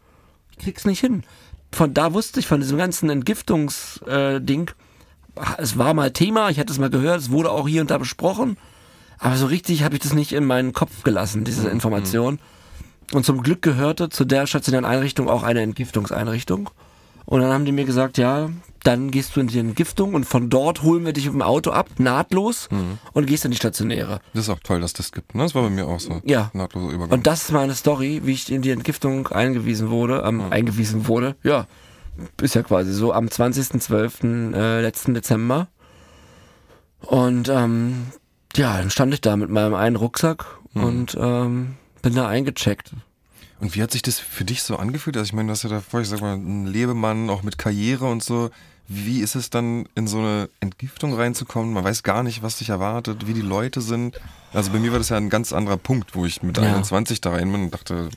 Ich krieg's nicht hin. Von da wusste ich, von diesem ganzen Entgiftungs-Ding, äh, es war mal Thema, ich hatte es mal gehört, es wurde auch hier und da besprochen, aber so richtig habe ich das nicht in meinen Kopf gelassen, diese Information. Und zum Glück gehörte zu der stationären Einrichtung auch eine Entgiftungseinrichtung. Und dann haben die mir gesagt, ja, dann gehst du in die Entgiftung und von dort holen wir dich mit dem Auto ab, nahtlos, und gehst in die stationäre. Das ist auch toll, dass das gibt. Ne? Das war bei mir auch so. Ja. Nahtloser Übergang. Und das ist meine Story, wie ich in die Entgiftung eingewiesen wurde, ähm, eingewiesen wurde, ja, ist ja quasi so am 20.12. Äh, letzten Dezember. Und ähm, ja, dann stand ich da mit meinem einen Rucksack und ähm, bin da eingecheckt. Und wie hat sich das für dich so angefühlt? Also ich meine, du hast ja davor, ich sag mal, ein Lebemann, auch mit Karriere und so. Wie ist es dann, in so eine Entgiftung reinzukommen? Man weiß gar nicht, was dich erwartet, wie die Leute sind. Also bei mir war das ja ein ganz anderer Punkt, wo ich mit Ja. 21 da rein bin und dachte,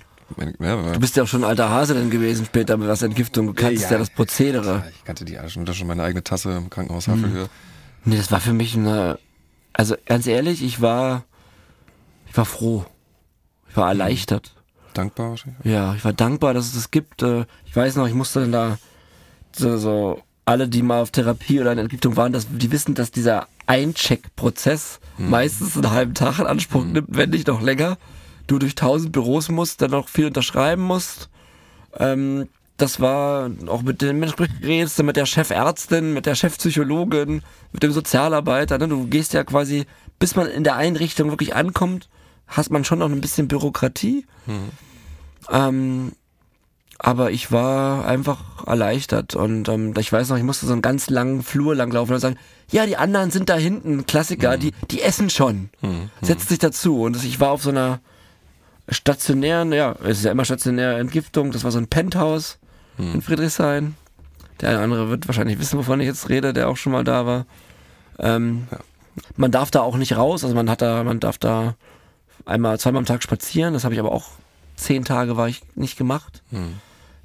ja, Du bist ja auch schon ein alter Hase dann gewesen später mit was Entgiftung. Du kannst ja, Ja. das Prozedere. ich kannte die alle schon, da schon meine eigene Tasse im Krankenhaus Havelhöhe. Nee, das war für mich eine. Also ganz ehrlich, ich war. Ich war froh. Ich war erleichtert. Dankbar wahrscheinlich. Ja, ich war dankbar, dass es das gibt. Äh, Ich weiß noch, ich musste dann da so, so alle, die mal auf Therapie oder in Entgiftung waren, dass, die wissen, dass dieser Eincheck-Prozess meistens einen halben Tag in Anspruch nimmt, wenn nicht noch länger. Du durch tausend Büros musst, dann noch viel unterschreiben musst. Ähm, das war auch mit den Menschen du mit der Chefärztin, mit der Chefpsychologin, mit dem Sozialarbeiter. Ne? Du gehst ja quasi, bis man in der Einrichtung wirklich ankommt, hast man schon noch ein bisschen Bürokratie. Ähm, aber ich war einfach erleichtert und ähm, ich weiß noch, ich musste so einen ganz langen Flur lang laufen und sagen, ja, die anderen sind da hinten, Klassiker, die, die essen schon. Setzt sich dazu. Und ich war auf so einer stationären, ja, es ist ja immer stationäre Entgiftung, das war so ein Penthouse in Friedrichshain. Der eine oder andere wird wahrscheinlich wissen, wovon ich jetzt rede, der auch schon mal da war. Ähm, Man darf da auch nicht raus, also man hat da, man darf da einmal, zweimal am Tag spazieren, das habe ich aber auch zehn Tage war ich nicht gemacht.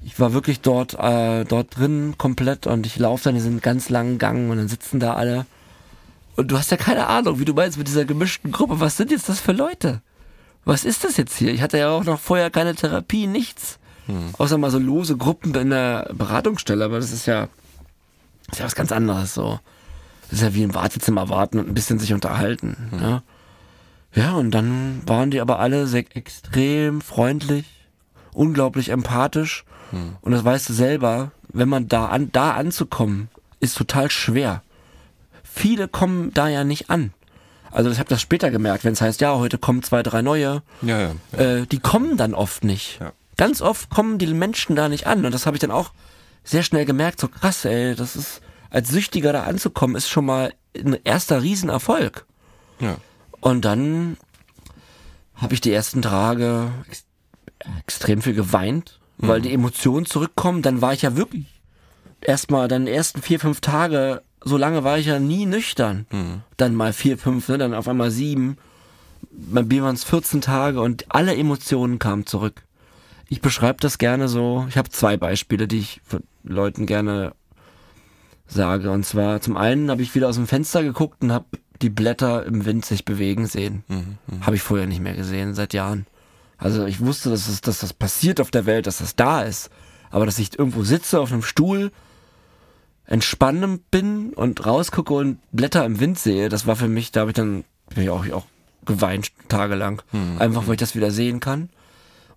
Ich war wirklich dort, äh, dort drin komplett und ich laufe dann diesen ganz langen Gang und dann sitzen da alle. Und du hast ja keine Ahnung, wie du meinst mit dieser gemischten Gruppe. Was sind jetzt das für Leute? Was ist das jetzt hier? Ich hatte ja auch noch vorher keine Therapie, nichts. Außer mal so lose Gruppen in der Beratungsstelle, aber das ist ja, ist ja was ganz anderes so. Das ist ja wie im Wartezimmer warten und ein bisschen sich unterhalten. Ja. Ja, und dann waren die aber alle sehr extrem freundlich, unglaublich empathisch. Und das weißt du selber, wenn man da an, da anzukommen, ist total schwer. Viele kommen da ja nicht an. Also ich habe das später gemerkt, wenn es heißt, ja, heute kommen zwei, drei neue, Ja, ja. ja. äh, die kommen dann oft nicht. Ja. Ganz oft kommen die Menschen da nicht an. Und das habe ich dann auch sehr schnell gemerkt, so krass, ey, das ist, als Süchtiger da anzukommen, ist schon mal ein erster Riesenerfolg. ja. Und dann habe ich die ersten Tage ex extrem viel geweint, weil die Emotionen zurückkommen. Dann war ich ja wirklich erstmal dann die ersten vier, fünf Tage, so lange war ich ja nie nüchtern. Dann mal vier, fünf, ne, dann auf einmal sieben. Bei mir waren es 14 Tage und alle Emotionen kamen zurück. Ich beschreibe das gerne so. Ich habe zwei Beispiele, die ich Leuten gerne sage. Und zwar zum einen habe ich wieder aus dem Fenster geguckt und habe die Blätter im Wind sich bewegen sehen. Habe ich vorher nicht mehr gesehen, seit Jahren. Also ich wusste, dass, es, dass das passiert auf der Welt, dass das da ist. Aber dass ich irgendwo sitze auf einem Stuhl entspannen bin und rausgucke und Blätter im Wind sehe, das war für mich, da habe ich dann bin ich auch, auch geweint tagelang. Hm. Einfach, weil ich das wieder sehen kann.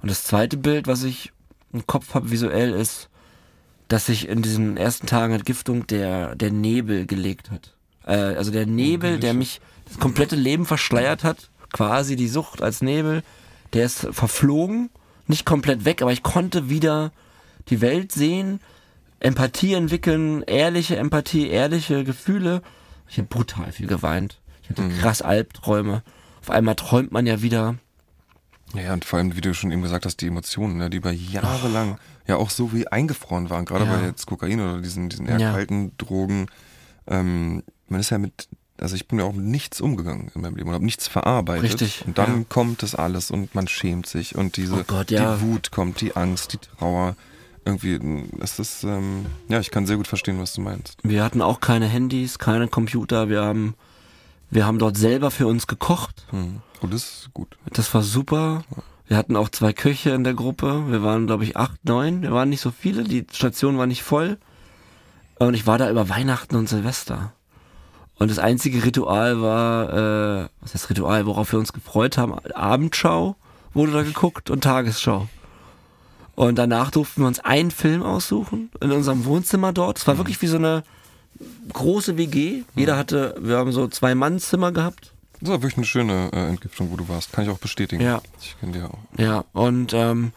Und das zweite Bild, was ich im Kopf habe visuell, ist, dass sich in diesen ersten Tagen Entgiftung der, der Nebel gelegt hat. Äh, also der Nebel, der mich das komplette Leben verschleiert hat, quasi die Sucht als Nebel, der ist verflogen, nicht komplett weg, aber ich konnte wieder die Welt sehen, Empathie entwickeln, ehrliche Empathie, ehrliche Gefühle. Ich habe brutal viel geweint. Ich hatte krass Albträume. Auf einmal träumt man ja wieder. Ja, und vor allem, wie du schon eben gesagt hast, die Emotionen, ne, die über Jahre lang ja auch so wie eingefroren waren, gerade Ja. bei jetzt Kokain oder diesen, diesen eher Ja. kalten Drogen. Ähm, man ist ja mit, also ich bin ja auch mit nichts umgegangen in meinem Leben und habe nichts verarbeitet. Richtig, Und dann ja. kommt das alles und man schämt sich und diese Oh Gott, ja. die Wut kommt, die Angst, die Trauer. Irgendwie, es ist, ähm, ja, ich kann sehr gut verstehen, was du meinst. Wir hatten auch keine Handys, keine Computer. Wir haben, wir haben dort selber für uns gekocht. Hm. Oh, das ist gut. Das war super. Wir hatten auch zwei Köche in der Gruppe. Wir waren, glaube ich, acht, neun. Wir waren nicht so viele. Die Station war nicht voll. Und ich war da über Weihnachten und Silvester. Und das einzige Ritual war, äh, was heißt Ritual, worauf wir uns gefreut haben? Abendschau wurde da geguckt und Tagesschau. Und danach durften wir uns einen Film aussuchen in unserem Wohnzimmer dort. Es war wirklich wie so eine große WG. Jeder hatte, wir haben so zwei Mannzimmer gehabt. Das war wirklich eine schöne äh, Entgiftung, wo du warst. Kann ich auch bestätigen. Ja. Ich kenne dir auch. Ja, und ähm,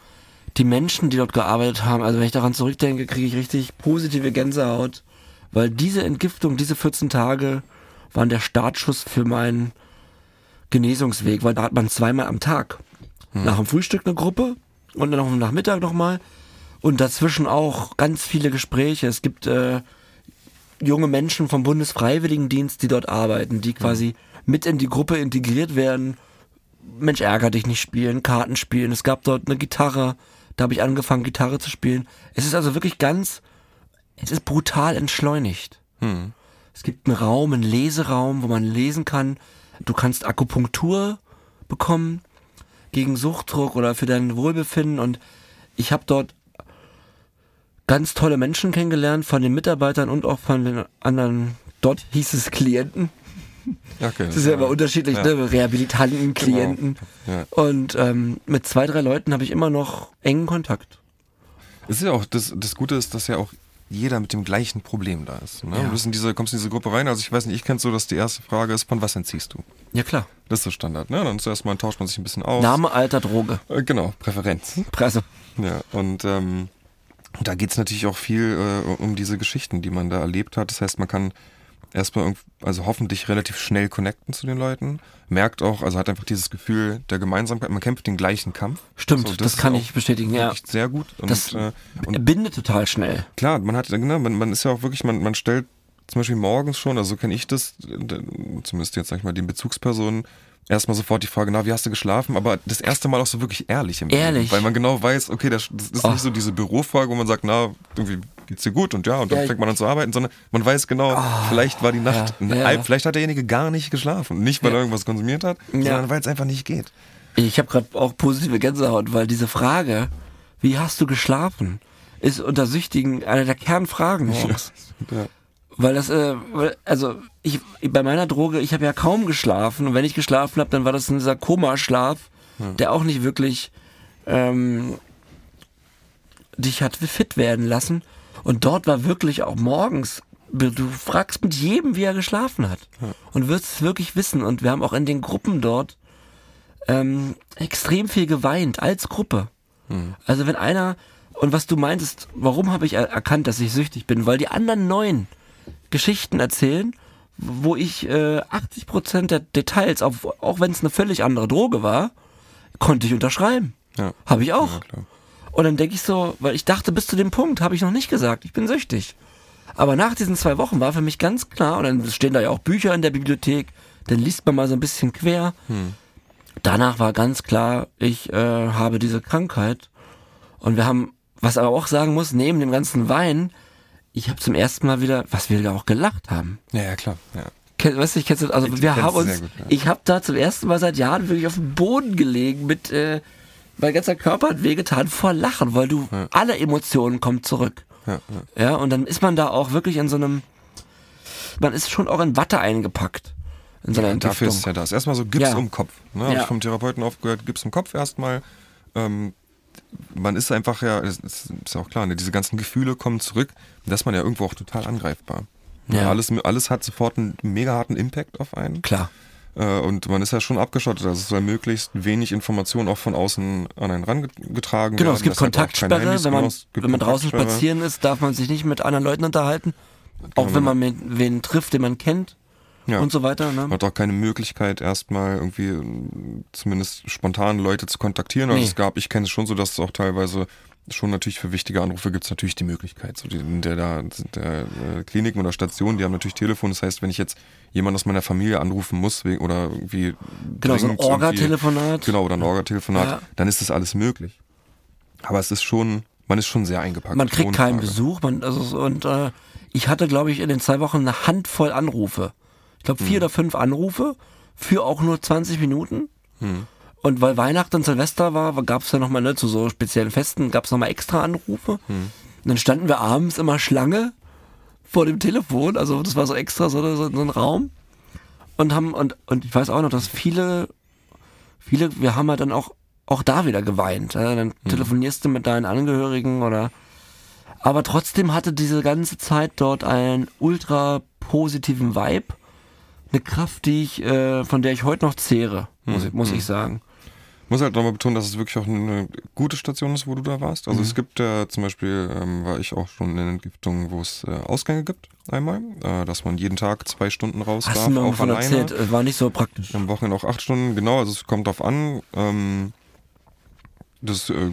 die Menschen, die dort gearbeitet haben, also wenn ich daran zurückdenke, kriege ich richtig positive Gänsehaut, weil diese Entgiftung, diese 14 Tage waren der Startschuss für meinen Genesungsweg, weil da hat man zweimal am Tag. Nach dem Frühstück eine Gruppe und dann noch am Nachmittag nochmal und dazwischen auch ganz viele Gespräche. Es gibt äh, junge Menschen vom Bundesfreiwilligendienst, die dort arbeiten, die quasi mit in die Gruppe integriert werden. Mensch, ärger dich nicht spielen, Karten spielen. Es gab dort eine Gitarre, da habe ich angefangen, Gitarre zu spielen. Es ist also wirklich ganz, es ist brutal entschleunigt. Hm. Es gibt einen Raum, einen Leseraum, wo man lesen kann. Du kannst Akupunktur bekommen gegen Suchtdruck oder für dein Wohlbefinden. Und ich habe dort ganz tolle Menschen kennengelernt, von den Mitarbeitern und auch von den anderen, dort hieß es Klienten. [laughs] Okay. Das ist ja immer unterschiedlich, Ja. Genau. ne? Rehabilitanten, Klienten. Ja. Und ähm, mit zwei, drei Leuten habe ich immer noch engen Kontakt. Es ist ja auch, das, das Gute ist, dass ja auch jeder mit dem gleichen Problem da ist. Ne? Du bist in diese, kommst in diese Gruppe rein, also ich weiß nicht, ich kenn's so, dass die erste Frage ist, von was entziehst du? Ja klar. Das ist so Standard, ne? Dann zuerst mal tauscht man sich ein bisschen aus. Name, Alter, Droge. Äh, genau, Präferenz. Presse. Ja, und ähm, da geht's natürlich auch viel äh, um diese Geschichten, die man da erlebt hat. Das heißt, man kann erstmal, also hoffentlich relativ schnell connecten zu den Leuten. Merkt auch, also hat einfach dieses Gefühl der Gemeinsamkeit, man kämpft den gleichen Kampf. Stimmt, So, das, ist kann ich bestätigen, ja. Sehr gut. Und, Das äh, und bindet total schnell. klar, man hat, genau, man, man ist ja auch wirklich, man, man stellt zum Beispiel morgens schon, also so kenne ich das, zumindest jetzt sag ich mal, den Bezugspersonen, erstmal sofort die Frage, na, wie hast du geschlafen? Aber das erste Mal auch so wirklich ehrlich. Im Ehrlich? Leben, weil man genau weiß, okay, das, das ist Oh. nicht so diese Bürofrage, wo man sagt, na, irgendwie geht's dir gut und ja, und dann Ja, fängt man an zu arbeiten, sondern man weiß genau, vielleicht war die Nacht, ja, ein ja. Vielleicht hat derjenige gar nicht geschlafen. Nicht, weil er irgendwas konsumiert hat, sondern weil es einfach nicht geht. Ich habe gerade auch positive Gänsehaut, weil diese Frage, wie hast du geschlafen, ist unter Süchtigen eine der Kernfragen morgens. Ja. Weil das, äh, also ich bei meiner Droge, ich habe ja kaum geschlafen und wenn ich geschlafen habe, dann war das ein dieser Komaschlaf, der auch nicht wirklich ähm, dich hat fit werden lassen. Und dort war wirklich auch morgens, du fragst mit jedem, wie er geschlafen hat und wirst es wirklich wissen. Und wir haben auch in den Gruppen dort ähm, extrem viel geweint als Gruppe. Also wenn einer und was du meintest, warum habe ich er erkannt, dass ich süchtig bin? Weil die anderen neun Geschichten erzählen, wo ich äh, 80 Prozent der Details, auch, auch wenn es eine völlig andere Droge war, konnte ich unterschreiben. Ja. Habe ich auch. Ja. Und dann denke ich so, weil ich dachte, bis zu dem Punkt habe ich noch nicht gesagt, ich bin süchtig. Aber nach diesen zwei Wochen war für mich ganz klar, und dann stehen da ja auch Bücher in der Bibliothek, dann liest man mal so ein bisschen quer. Danach war ganz klar, ich äh, habe diese Krankheit. Und wir haben, was aber auch sagen muss, neben dem ganzen Wein, ich habe zum ersten Mal wieder, was wir da auch gelacht haben. Ja, ja, klar. Ja. Weißt du, ich kenn's, also Ich wir haben uns, gut, ja. ich habe da zum ersten Mal seit Jahren wirklich auf dem Boden gelegen mit, äh, mein ganzer Körper hat wehgetan vor Lachen, weil du, alle Emotionen kommen zurück. Ja, ja. ja, und dann ist man da auch wirklich in so einem, man ist schon auch in Watte eingepackt. In seiner Ja, Entgiftung. dafür ist es ja das. Erstmal so Gips Ja. um Kopf. Ne? Hab Ja. ich vom Therapeuten aufgehört, Gips im Kopf erstmal. Ähm, man ist einfach ja, das ist, ist ja auch klar, ne? diese ganzen Gefühle kommen zurück. Und da ist man ja irgendwo auch total angreifbar. Ja. Alles, alles hat sofort einen mega harten Impact auf einen. Klar. Äh, und man ist ja schon abgeschottet. Also es soll möglichst wenig Informationen auch von außen an einen rangetragen Genau, werden. es gibt auch Kontaktsperre. Handys, Wenn man, genau, wenn man draußen spazieren ist, darf man sich nicht mit anderen Leuten unterhalten. Auch Genau, wenn man mit wen trifft, den man kennt Ja. und so weiter. Ne? Man hat auch keine Möglichkeit, erstmal irgendwie äh, zumindest spontan Leute zu kontaktieren. Also Nee. es gab, ich kenne es schon so, dass es auch teilweise schon natürlich für wichtige Anrufe gibt es natürlich die Möglichkeit. So die, der, der, der äh, Kliniken oder Stationen, die haben natürlich Telefon. Das heißt, wenn ich jetzt jemanden aus meiner Familie anrufen muss wegen, oder irgendwie Genau, so ein Orga-Telefonat. Genau, oder ein Orga-Telefonat, Ja. dann ist das alles möglich. Aber es ist schon, man ist schon sehr eingepackt. Man kriegt keinen. Besuch. Man, also, so- und äh, ich hatte, glaube ich, in den zwei Wochen eine Handvoll Anrufe. Ich glaube, Hm. vier oder fünf Anrufe für auch nur 20 Minuten. Hm. Und weil Weihnachten und Silvester war, gab es ja nochmal, ne, zu so speziellen Festen, gab es nochmal extra Anrufe. Hm. Und dann standen wir abends immer Schlange vor dem Telefon, also das war so extra so, so, so ein Raum. Und haben, und, und ich weiß auch noch, dass viele, viele, wir haben halt dann auch, auch da wieder geweint. Ja? Dann telefonierst du mit deinen Angehörigen oder aber trotzdem hatte diese ganze Zeit dort einen ultra positiven Vibe. Eine Kraft, die ich, äh, von der ich heute noch zehre, muss, ich, muss ich sagen. Ich muss halt nochmal betonen, dass es wirklich auch eine gute Station ist, wo du da warst. Mhm. Also es gibt ja zum Beispiel, ähm, war ich auch schon in Entgiftungen, wo es äh, Ausgänge gibt, einmal, äh, dass man jeden Tag zwei Stunden raus Hast darf, du mir auch von erzählt, es war nicht so praktisch. Am Wochenende auch acht Stunden, genau, also es kommt drauf an. Ähm, das äh,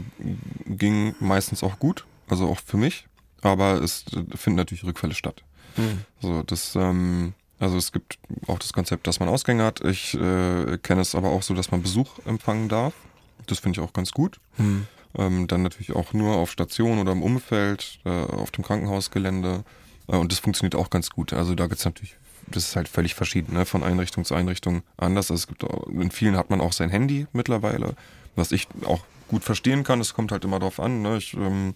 ging meistens auch gut, also auch für mich, aber es äh, finden natürlich Rückfälle statt. Hm. So, das, ähm, also es gibt auch das Konzept, dass man Ausgänge hat. Ich äh, kenne es aber auch so, dass man Besuch empfangen darf. Das finde ich auch ganz gut. Hm. Ähm, dann natürlich auch nur auf Station oder im Umfeld, äh, auf dem Krankenhausgelände. Äh, und das funktioniert auch ganz gut. Also da gibt es natürlich, das ist halt völlig verschieden, ne? von Einrichtung zu Einrichtung anders. Also es gibt auch, in vielen hat man auch sein Handy mittlerweile, was ich auch gut verstehen kann. Es kommt halt immer drauf an. Ne? Ich, ähm,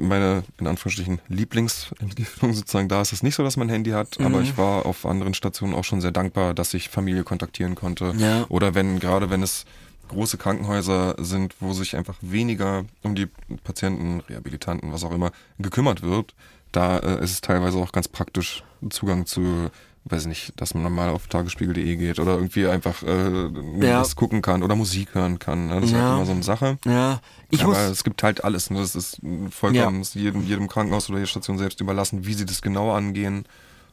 meine, in Anführungsstrichen, Lieblingsentgiftung [laughs] sozusagen, da ist es nicht so, dass man ein Handy hat, aber Mhm. ich war auf anderen Stationen auch schon sehr dankbar, dass ich Familie kontaktieren konnte. Ja. Oder wenn, gerade wenn es große Krankenhäuser sind, wo sich einfach weniger um die Patienten, Rehabilitanten, was auch immer, gekümmert wird, da äh, ist es teilweise auch ganz praktisch Zugang zu, weiß nicht, dass man normal auf tagesspiegel.de geht oder irgendwie einfach äh, Ja. was gucken kann oder Musik hören kann. Ne? Das ist Ja. halt immer so eine Sache. Ja, ich Aber muss, es gibt halt alles. Ne? Das ist vollkommen ist jedem, jedem Krankenhaus oder jeder Station selbst überlassen, wie sie das genau angehen.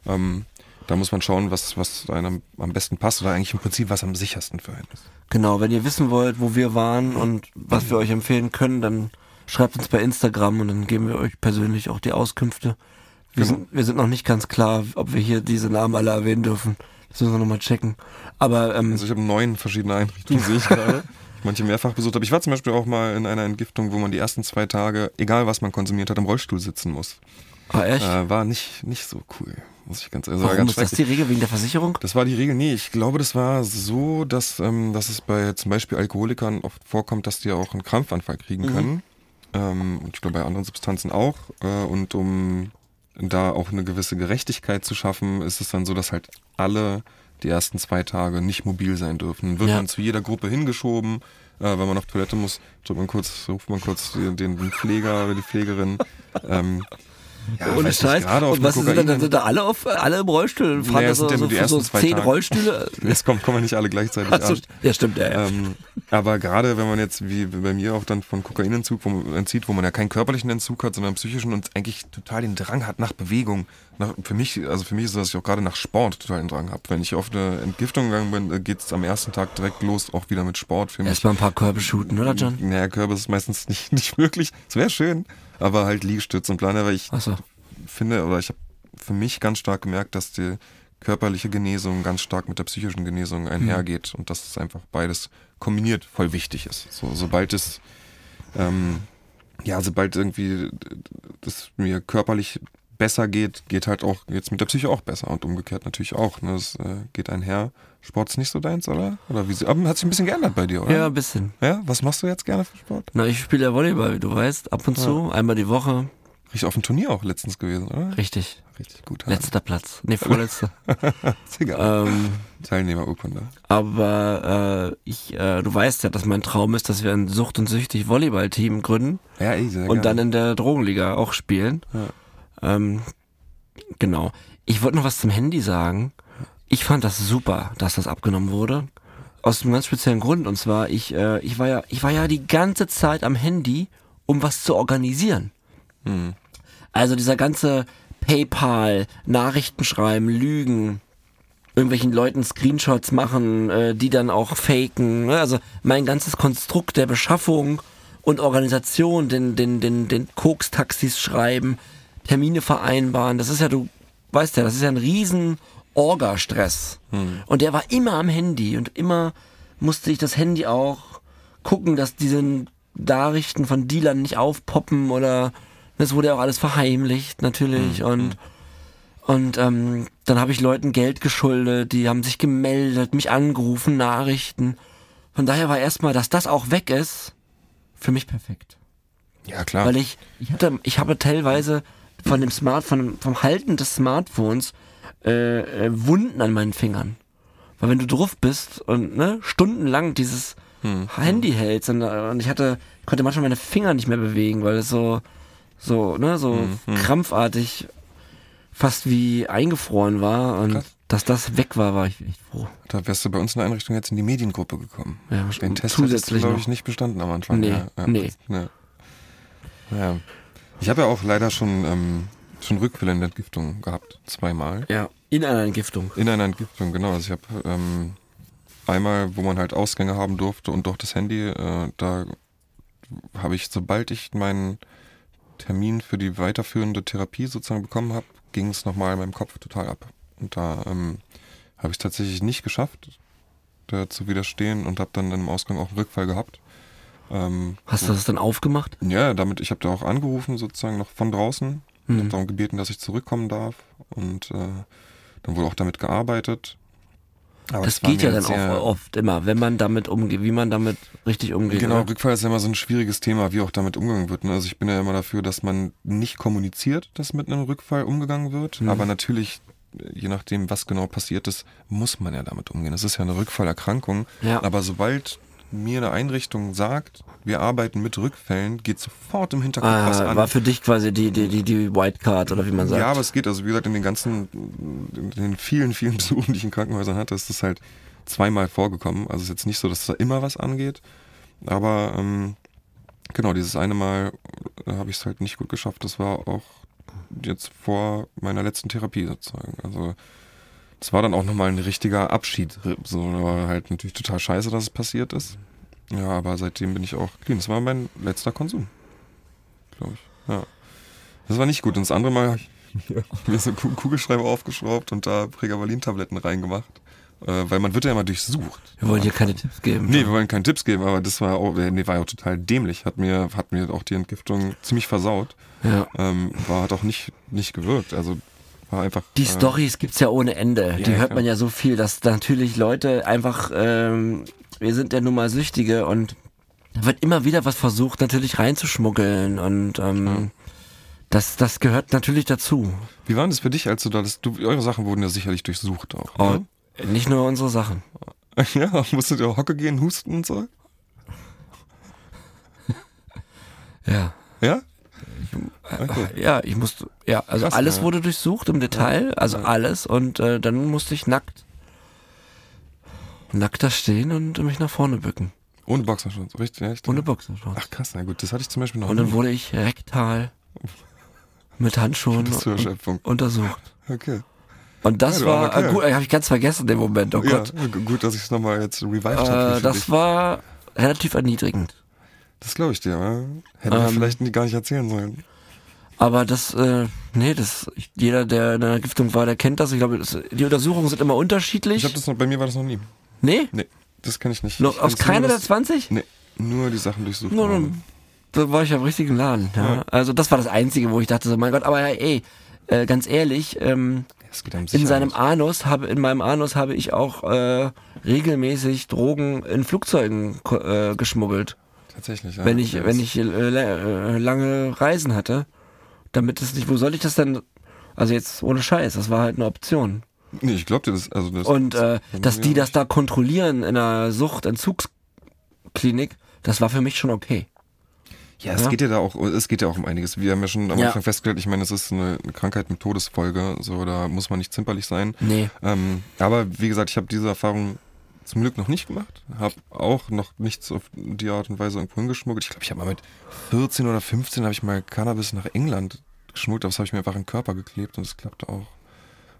Ähm, da muss man schauen, was, was einem am besten passt oder eigentlich im Prinzip was am sichersten für einen ist. genau, wenn ihr wissen wollt, wo wir waren und was wir euch empfehlen können, dann schreibt uns bei Instagram und dann geben wir euch persönlich auch die Auskünfte. Wir, Genau. sind, wir sind noch nicht ganz klar, ob wir hier diese Namen alle erwähnen dürfen. Das müssen wir nochmal checken. Aber ähm, Also ich habe neun verschiedene Einrichtungen, sehe ich [laughs] gerade. Manche mehrfach besucht habe. Ich war zum Beispiel auch mal in einer Entgiftung, wo man die ersten zwei Tage, egal was man konsumiert hat, im Rollstuhl sitzen muss. ah, echt? Äh, war nicht, nicht so cool, muss ich ganz ehrlich sagen. Warum ganz ist das die Regel? Wegen der Versicherung? Das war die Regel, nee, ich glaube, das war so, dass, ähm, dass es bei zum Beispiel Alkoholikern oft vorkommt, dass die auch einen Krampfanfall kriegen Mhm. können. Ähm, und ich glaube bei anderen Substanzen auch. Äh, und um da auch eine gewisse Gerechtigkeit zu schaffen, ist es dann so, dass halt alle die ersten zwei Tage nicht mobil sein dürfen. Wird Ja. man zu jeder Gruppe hingeschoben, äh, wenn man auf Toilette muss, drückt man kurz, ruft man kurz den, den Pfleger oder die Pflegerin. [laughs] ähm, ja, nicht, Scheiß. Und was sind da, Kokain- sind da alle auf alle im Rollstuhl? Fahren Naja, da es sind so, so, so zehn Tage. Rollstühle? [laughs] Jetzt kommen, kommen wir nicht alle gleichzeitig so, an. ja, stimmt, ja. ja. Ähm, aber gerade wenn man jetzt, wie bei mir auch dann von Kokainentzug wo man entzieht, wo man ja keinen körperlichen Entzug hat, sondern psychischen und eigentlich total den Drang hat nach Bewegung. Nach, für mich, also für mich ist es, dass ich auch gerade nach Sport total den Drang habe. Wenn ich auf eine Entgiftung gegangen bin, geht es am ersten Tag direkt los, auch wieder mit Sport. Erstmal ein paar Körbe shooten, oder John? Naja, Körbe ist meistens nicht, [laughs] nicht möglich. Es wäre schön, aber halt Liegestütz und Planer, weil ich Achso. finde, oder ich habe für mich ganz stark gemerkt, dass die körperliche Genesung ganz stark mit der psychischen Genesung einhergeht und dass es einfach beides kombiniert voll wichtig ist. So, sobald es, ähm, ja, sobald irgendwie das mir körperlich besser geht, geht halt auch jetzt mit der Psyche auch besser und umgekehrt natürlich auch. Ne? Das äh, geht einher. Sport ist nicht so deins, oder? Oder wie sie, aber hat sich ein bisschen geändert bei dir, oder? Ja, ein bisschen. Ja? Was machst du jetzt gerne für Sport? Na, ich spiele ja Volleyball, wie du weißt, ab und zu, einmal die Woche. Richtig auf dem Turnier auch letztens gewesen, oder? Richtig. Richtig gut. Letzter Platz. Nee, vorletzter. [laughs] Ist egal. ähm, Teilnehmerurkunde. aber äh, ich, äh, du weißt ja, dass mein Traum ist, dass wir ein Sucht- und Süchtig Volleyball-Team gründen Ja, ey, sehr und dann gerne. in der Drogenliga auch spielen. Ja. Ähm, genau. Ich wollte noch was zum Handy sagen. Ich fand das super, dass das abgenommen wurde. Aus einem ganz speziellen Grund. Und zwar, ich, äh, ich, war ja, ich war ja die ganze Zeit am Handy, um was zu organisieren. Hm. Also dieser ganze PayPal, Nachrichten schreiben, Lügen, irgendwelchen Leuten Screenshots machen, äh, die dann auch faken. Ne? Also mein ganzes Konstrukt der Beschaffung und Organisation, den, den, den, den Koks-Taxis schreiben, Termine vereinbaren, das ist ja, du weißt ja, das ist ja ein riesen Orga-Stress. Und der war immer am Handy und immer musste ich das Handy auch gucken, dass diese Nachrichten von Dealern nicht aufpoppen oder das wurde ja auch alles verheimlicht natürlich und und ähm, dann habe ich Leuten Geld geschuldet, die haben sich gemeldet, mich angerufen, Nachrichten. Von daher war erstmal, dass das auch weg ist, für mich perfekt. Ja, klar. Weil ich, ich hatte, ich habe teilweise von dem Smart, von vom Halten des Smartphones äh, äh, Wunden an meinen Fingern. Weil wenn du drauf bist und ne, stundenlang dieses Handy hältst und, äh, und ich hatte, konnte manchmal meine Finger nicht mehr bewegen, weil es so, so, ne, so krampfartig fast wie eingefroren war und Krass. dass das weg war, war ich echt froh. da wärst du bei uns in der Einrichtung jetzt in die Mediengruppe gekommen. Ja, Den Test zusätzlich glaube noch. ich, nicht bestanden am Anfang. Nee, ja, ja. nee. Ja. Ja. Ich habe ja auch leider schon, ähm, schon Rückfälle in der Entgiftung gehabt. Zweimal. Ja, in einer Entgiftung. In einer Entgiftung, genau. Also ich habe ähm, einmal, wo man halt Ausgänge haben durfte und doch das Handy, äh, da habe ich, sobald ich meinen Termin für die weiterführende Therapie sozusagen bekommen habe, ging es nochmal in meinem Kopf total ab. Und da ähm, habe ich es tatsächlich nicht geschafft, da zu widerstehen und habe dann im Ausgang auch einen Rückfall gehabt. Ähm, Hast du das dann aufgemacht? ja, damit, ich habe da auch angerufen, sozusagen noch von draußen. Mhm. habe darum gebeten, dass ich zurückkommen darf. Und äh, dann wurde auch damit gearbeitet. Aber Das geht ja dann auch oft immer, wenn man damit umgeht, wie man damit richtig umgeht. Genau, oder? Rückfall ist ja immer so ein schwieriges Thema, wie auch damit umgegangen wird. ne? Also ich bin ja immer dafür, dass man nicht kommuniziert, dass mit einem Rückfall umgegangen wird. Mhm. Aber natürlich, je nachdem, was genau passiert ist, muss man ja damit umgehen. Das ist ja eine Rückfallerkrankung. Ja. Aber sobald mir eine Einrichtung sagt, wir arbeiten mit Rückfällen, geht sofort im Hinterkopf was Ah, an. war für dich quasi die, die, die, die White Card oder wie man sagt. Ja, aber es geht, also wie gesagt, in den ganzen, in den vielen, vielen [laughs] Besuchen, die ich in Krankenhäusern hatte, ist das halt zweimal vorgekommen. Also es ist jetzt nicht so, dass da immer was angeht. Aber ähm, genau, dieses eine Mal äh, habe ich es halt nicht gut geschafft. Das war auch jetzt vor meiner letzten Therapie sozusagen. Also das war dann auch nochmal ein richtiger Abschied. So war halt natürlich total scheiße, dass es passiert ist. Ja, aber seitdem bin ich auch clean. Das war mein letzter Konsum. Glaube ich. Ja. Das war nicht gut. Und das andere Mal habe ich mir, [laughs] mir so Ku- Kugelschreiber aufgeschraubt und da Pregabalin-Tabletten reingemacht. Äh, weil man wird ja immer durchsucht. Wir wollen dir keine Tipps geben. Nee, wir wollen keine Tipps geben, aber das war auch, nee, war ja auch total dämlich. Hat mir, hat mir auch die Entgiftung ziemlich versaut. Ja. Ähm, war, hat auch nicht, nicht gewirkt. Also war einfach. Die äh, Stories gibt's ja ohne Ende. Die ja, hört klar. man ja so viel, dass natürlich Leute einfach, ähm, wir sind ja nun mal Süchtige und da wird immer wieder was versucht, natürlich reinzuschmuggeln und ähm, das, das gehört natürlich dazu. Wie war denn das für dich, als du da das, du, eure Sachen wurden ja sicherlich durchsucht auch. Oh, Ne? nicht nur unsere Sachen. [laughs] Ja, musstet ihr Hocke gehen, husten und so? Ja. Ja? Ja, ich musste, ja, also Krass, alles ja. wurde durchsucht im Detail, also alles und äh, dann musste ich nackt, nackt da stehen und mich nach vorne bücken. Ohne Boxershorts, richtig? Echt? Ohne Boxershorts. Ach krass, na gut, das hatte ich zum Beispiel noch Und dann nie. wurde ich rektal mit Handschuhen untersucht. Okay. Und das Ja, war, äh, gut, habe ich ganz vergessen den Moment, oh ja, Gott. g- gut, dass ich es nochmal jetzt revived habe. Äh, für das war relativ erniedrigend. Das glaube ich dir, ja. Hätten wir Ähm, vielleicht nie, gar nicht erzählen sollen. Aber das, äh, nee, das, jeder, der in einer Giftung war, der kennt das. Ich glaube, die Untersuchungen sind immer unterschiedlich. Ich habe das noch, bei mir war das noch nie. nee? Nee, das kann ich nicht. Noch Ich aus kenn's keine nur, der dass- 20? Nee, nur die Sachen durchsucht. No, no, haben. da war ich am richtigen Laden. Ja. Ja. Also das war das Einzige, wo ich dachte so, mein Gott, aber ja, ey, äh, ganz ehrlich, ähm, in seinem Anus habe, in meinem Anus habe ich auch äh, regelmäßig Drogen in Flugzeugen äh, geschmuggelt. Tatsächlich, ja. wenn ich, Ja, wenn ich äh, äh, lange Reisen hatte, damit es nicht, wo soll ich das denn, also jetzt ohne Scheiß, das war halt eine Option. Nee, ich glaube dir das, also das. Und äh, dass die das da kontrollieren in einer Suchtentzugsklinik, das war für mich schon okay. Ja, es Ja. geht ja da auch, es geht ja auch um einiges. Wir haben ja schon am Ja. Anfang festgestellt, ich meine, es ist eine Krankheit mit Todesfolge, so da muss man nicht zimperlich sein. Nee. Ähm, aber wie gesagt, ich habe diese Erfahrung zum Glück noch nicht gemacht. Habe auch noch nichts auf die Art und Weise irgendwo hingeschmuggelt. Ich glaube, ich habe mal mit 14 oder 15 habe ich mal Cannabis nach England geschmuggelt, aber das habe ich mir einfach in den Körper geklebt und es klappte auch.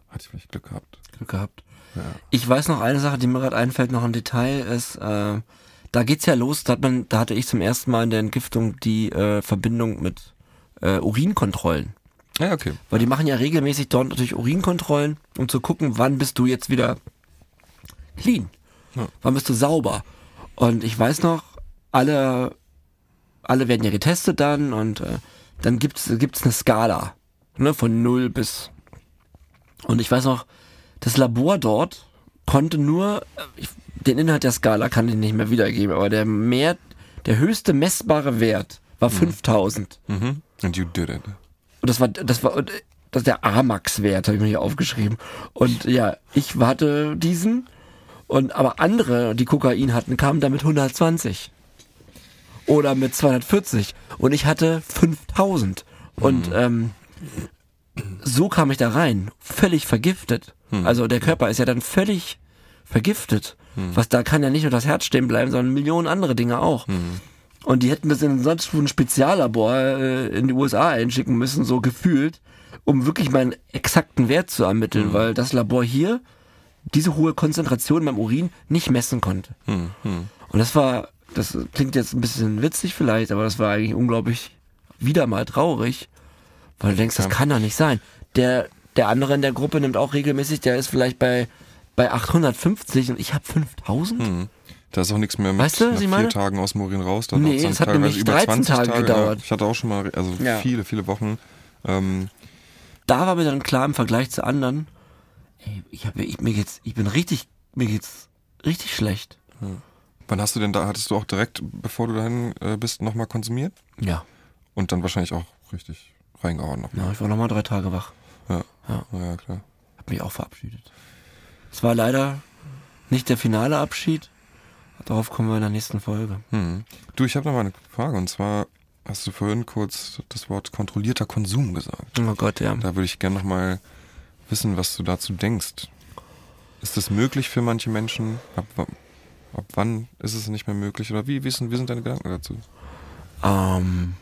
Hatte ich vielleicht Glück gehabt. Glück gehabt. Ja. Ich weiß noch eine Sache, die mir gerade einfällt, noch ein Detail ist, äh, da geht's ja los, da hat man, da hatte ich zum ersten Mal in der Entgiftung die äh, Verbindung mit äh, Urinkontrollen. Ja, okay. Weil die machen ja regelmäßig dort natürlich Urinkontrollen, um zu gucken, wann bist du jetzt wieder clean. Ja. Wann bist du sauber? Und ich weiß noch, alle, alle werden ja getestet dann und äh, dann gibt's gibt's eine Skala ne, von 0 bis. Und ich weiß noch, das Labor dort konnte nur, äh, ich, den Inhalt der Skala kann ich nicht mehr wiedergeben, aber der mehr, der höchste messbare Wert war 5000. Mhm. And you did it. Und das war, das war, äh, das ist der Amax-Wert, habe ich mir hier aufgeschrieben. Und ja, ich hatte diesen, und aber andere, die Kokain hatten, kamen damit 120. Oder mit 240. Und ich hatte 5000. Und ähm, so kam ich da rein. Völlig vergiftet. Also der Körper ist ja dann völlig vergiftet. Was da kann ja nicht nur das Herz stehen bleiben, sondern Millionen andere Dinge auch. Und die hätten das in sonst wo ein Speziallabor äh, in die USA einschicken müssen, so gefühlt, um wirklich meinen exakten Wert zu ermitteln, weil das Labor hier diese hohe Konzentration beim Urin nicht messen konnte. Hm, hm. Und das war, das klingt jetzt ein bisschen witzig vielleicht, aber das war eigentlich unglaublich wieder mal traurig, weil du denkst, das Ja. kann doch nicht sein. Der, der andere in der Gruppe nimmt auch regelmäßig, der ist vielleicht bei, bei 850 und ich habe 5000? Hm. Da ist auch nichts mehr mit Weißt du, vier meine? Tagen aus dem Urin raus. Da Nee, dann es hat nämlich über 13 20 Tage gedauert. Ja, ich hatte auch schon mal, also Ja. viele, viele Wochen. Ähm, da war mir dann klar im Vergleich zu anderen, ich hab, ich, mir geht's, ich bin richtig, mir geht's richtig schlecht. wann hast du denn da, hattest du auch direkt, bevor du dahin äh, bist, nochmal konsumiert? Ja. Und dann wahrscheinlich auch richtig reingehauen nochmal. Ja, ich war nochmal drei Tage wach. Ja. Ja. ja, klar. Hab mich auch verabschiedet. Es war leider nicht der finale Abschied. Darauf kommen wir in der nächsten Folge. Hm. Du, ich habe noch mal eine Frage und zwar hast du vorhin kurz das Wort kontrollierter Konsum gesagt. Oh Gott, ja. Da würde ich gerne noch mal wissen, was du dazu denkst. Ist das möglich für manche Menschen? Ab, ab wann ist es nicht mehr möglich? Oder wie, wie, sind, wie sind deine Gedanken dazu? Ähm,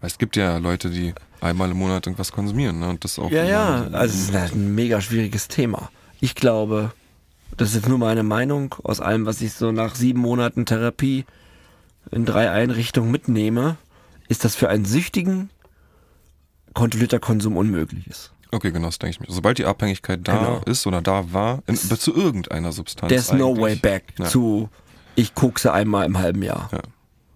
es gibt ja Leute, die einmal im Monat irgendwas konsumieren ne? und das auch. ja, ja, also es ist ein mega schwieriges Thema. Ich glaube, das ist jetzt nur meine Meinung aus allem, was ich so nach sieben Monaten Therapie in drei Einrichtungen mitnehme, ist das für einen Süchtigen kontrollierter Konsum unmöglich ist. Okay, genau, das denke ich mir. Sobald die Abhängigkeit da Genau. ist oder da war, in, zu irgendeiner Substanz. There's no eigentlich. way back Ja. zu ich kokse einmal im halben Jahr. Ja,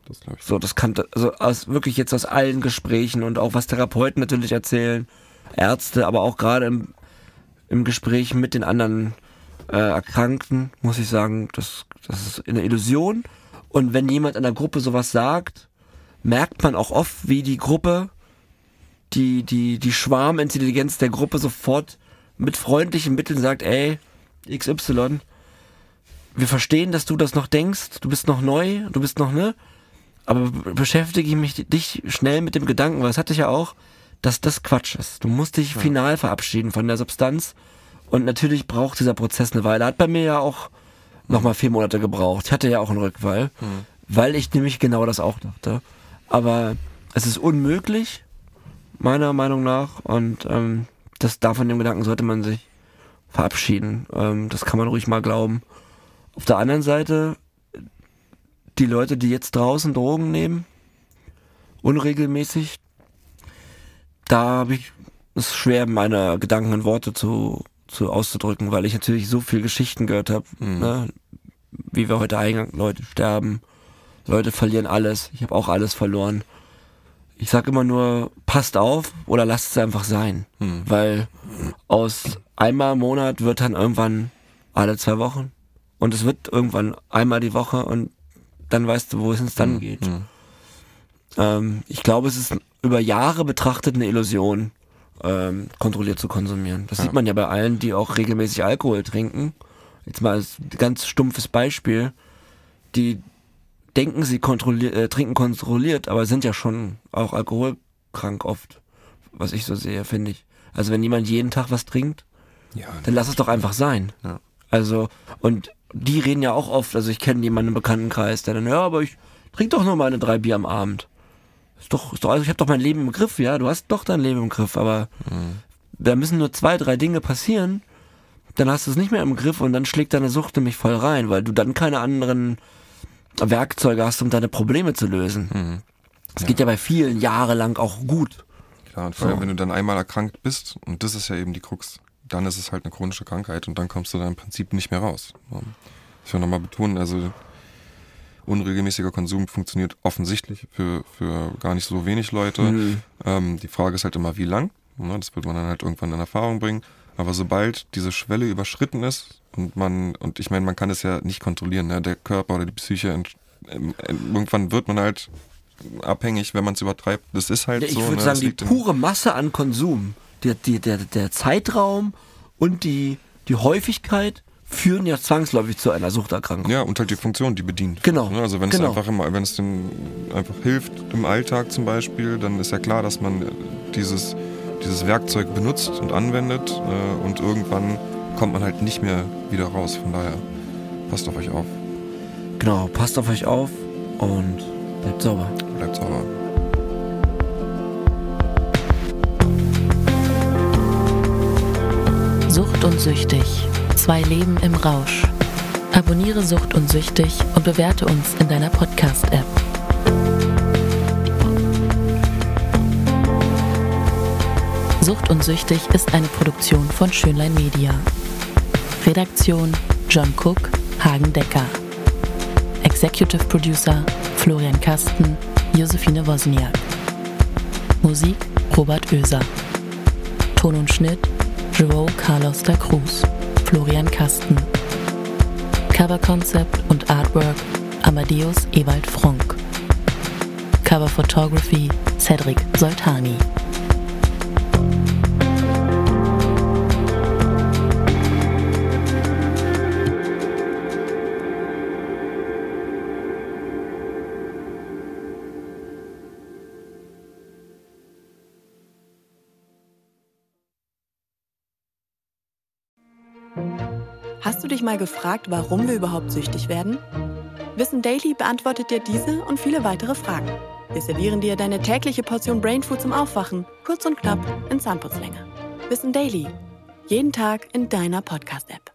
das glaube ich. So, das kann, also aus, wirklich jetzt aus allen Gesprächen und auch was Therapeuten natürlich erzählen, Ärzte, aber auch gerade im, im Gespräch mit den anderen äh, Erkrankten, muss ich sagen, das, das ist eine Illusion. Und wenn jemand in der Gruppe sowas sagt, merkt man auch oft, wie die Gruppe, die, die, die Schwarmintelligenz der Gruppe sofort mit freundlichen Mitteln sagt, ey, XY, wir verstehen, dass du das noch denkst, du bist noch neu, du bist noch, ne? Aber be- beschäftige ich mich dich schnell mit dem Gedanken, weil das hatte ich ja auch, dass das Quatsch ist. Du musst dich final verabschieden von der Substanz. Und natürlich braucht dieser Prozess eine Weile. Hat bei mir ja auch nochmal vier Monate gebraucht. Ich hatte ja auch einen Rückfall, weil ich nämlich genau das auch dachte. Aber es ist unmöglich, meiner Meinung nach. Und ähm, das davon dem Gedanken sollte man sich verabschieden. Ähm, das kann man ruhig mal glauben. Auf der anderen Seite, die Leute, die jetzt draußen Drogen nehmen, unregelmäßig, da habe ich es schwer, meine Gedanken in Worte zu, zu auszudrücken, weil ich natürlich so viel Geschichten gehört habe, ne? wie wir heute eingang, Leute sterben, Leute verlieren alles, ich habe auch alles verloren. Ich sag immer nur, passt auf oder lasst es einfach sein, weil aus einmal im Monat wird dann irgendwann alle zwei Wochen und es wird irgendwann einmal die Woche und dann weißt du, wo es ins dann geht. Ähm, ich glaube, es ist über Jahre betrachtet eine Illusion, ähm, kontrolliert zu konsumieren. Das Ja. sieht man ja bei allen, die auch regelmäßig Alkohol trinken. Jetzt mal als ganz stumpfes Beispiel. Die denken, sie kontrollier äh, trinken kontrolliert, aber sind ja schon auch alkoholkrank oft. Was ich so sehe, finde ich. Also wenn jemand jeden Tag was trinkt, Ja, dann lass es doch einfach sein. Ja. Also, und die reden ja auch oft, also ich kenne jemanden im Bekanntenkreis, der dann, ja, aber ich trinke doch nur meine drei Bier am Abend. Ist doch, ist doch, also ich habe doch mein Leben im Griff, ja, du hast doch dein Leben im Griff, aber da müssen nur zwei, drei Dinge passieren, dann hast du es nicht mehr im Griff und dann schlägt deine Sucht nämlich voll rein, weil du dann keine anderen Werkzeuge hast, um deine Probleme zu lösen. Das geht ja bei vielen jahrelang auch gut. Klar, und vor allem, So. wenn du dann einmal erkrankt bist, und das ist ja eben die Krux, dann ist es halt eine chronische Krankheit und dann kommst du da im Prinzip nicht mehr raus. Ich will nochmal betonen, also unregelmäßiger Konsum funktioniert offensichtlich für, für gar nicht so wenig Leute. Mhm. Ähm, die Frage ist halt immer, wie lang. Ne, das wird man dann halt irgendwann in Erfahrung bringen. Aber sobald diese Schwelle überschritten ist und man, und ich meine, man kann es ja nicht kontrollieren, ne? der Körper oder die Psyche, ähm, äh, irgendwann wird man halt abhängig, wenn man es übertreibt. Das ist halt Ja, ich so. würde ne? sagen, die pure Masse an Konsum, der, die, der, der Zeitraum und die, die Häufigkeit führen ja zwangsläufig zu einer Suchterkrankung. Ja, und halt die Funktion, die bedient. Genau, Ne, Also wenn genau. es einfach immer, wenn es den einfach hilft im Alltag zum Beispiel, dann ist ja klar, dass man dieses, dieses Werkzeug benutzt und anwendet äh, und irgendwann kommt man halt nicht mehr wieder raus. Von daher passt auf euch auf, Genau, passt auf euch auf und bleibt sauber. bleibt sauber. Sucht und Süchtig. Zwei Leben im Rausch. Abonniere Sucht und Süchtig und bewerte uns in deiner Podcast-App. Sucht und Süchtig ist eine Produktion von Schönlein Media. Redaktion John Cook, Hagen Decker. Executive Producer Florian Kasten, Josephine Wozniak. Musik Robert Oeser. Ton und Schnitt Joao Carlos da Cruz, Florian Kasten. Cover Concept und Artwork Amadeus Ewald Fronk. Cover Photography Cedric Soltani. Mal gefragt, warum wir überhaupt süchtig werden? Wissen Daily beantwortet dir diese und viele weitere Fragen. Wir servieren dir deine tägliche Portion Brainfood zum Aufwachen, kurz und knapp in Zahnputzlänge. Wissen Daily. Jeden Tag in deiner Podcast-App.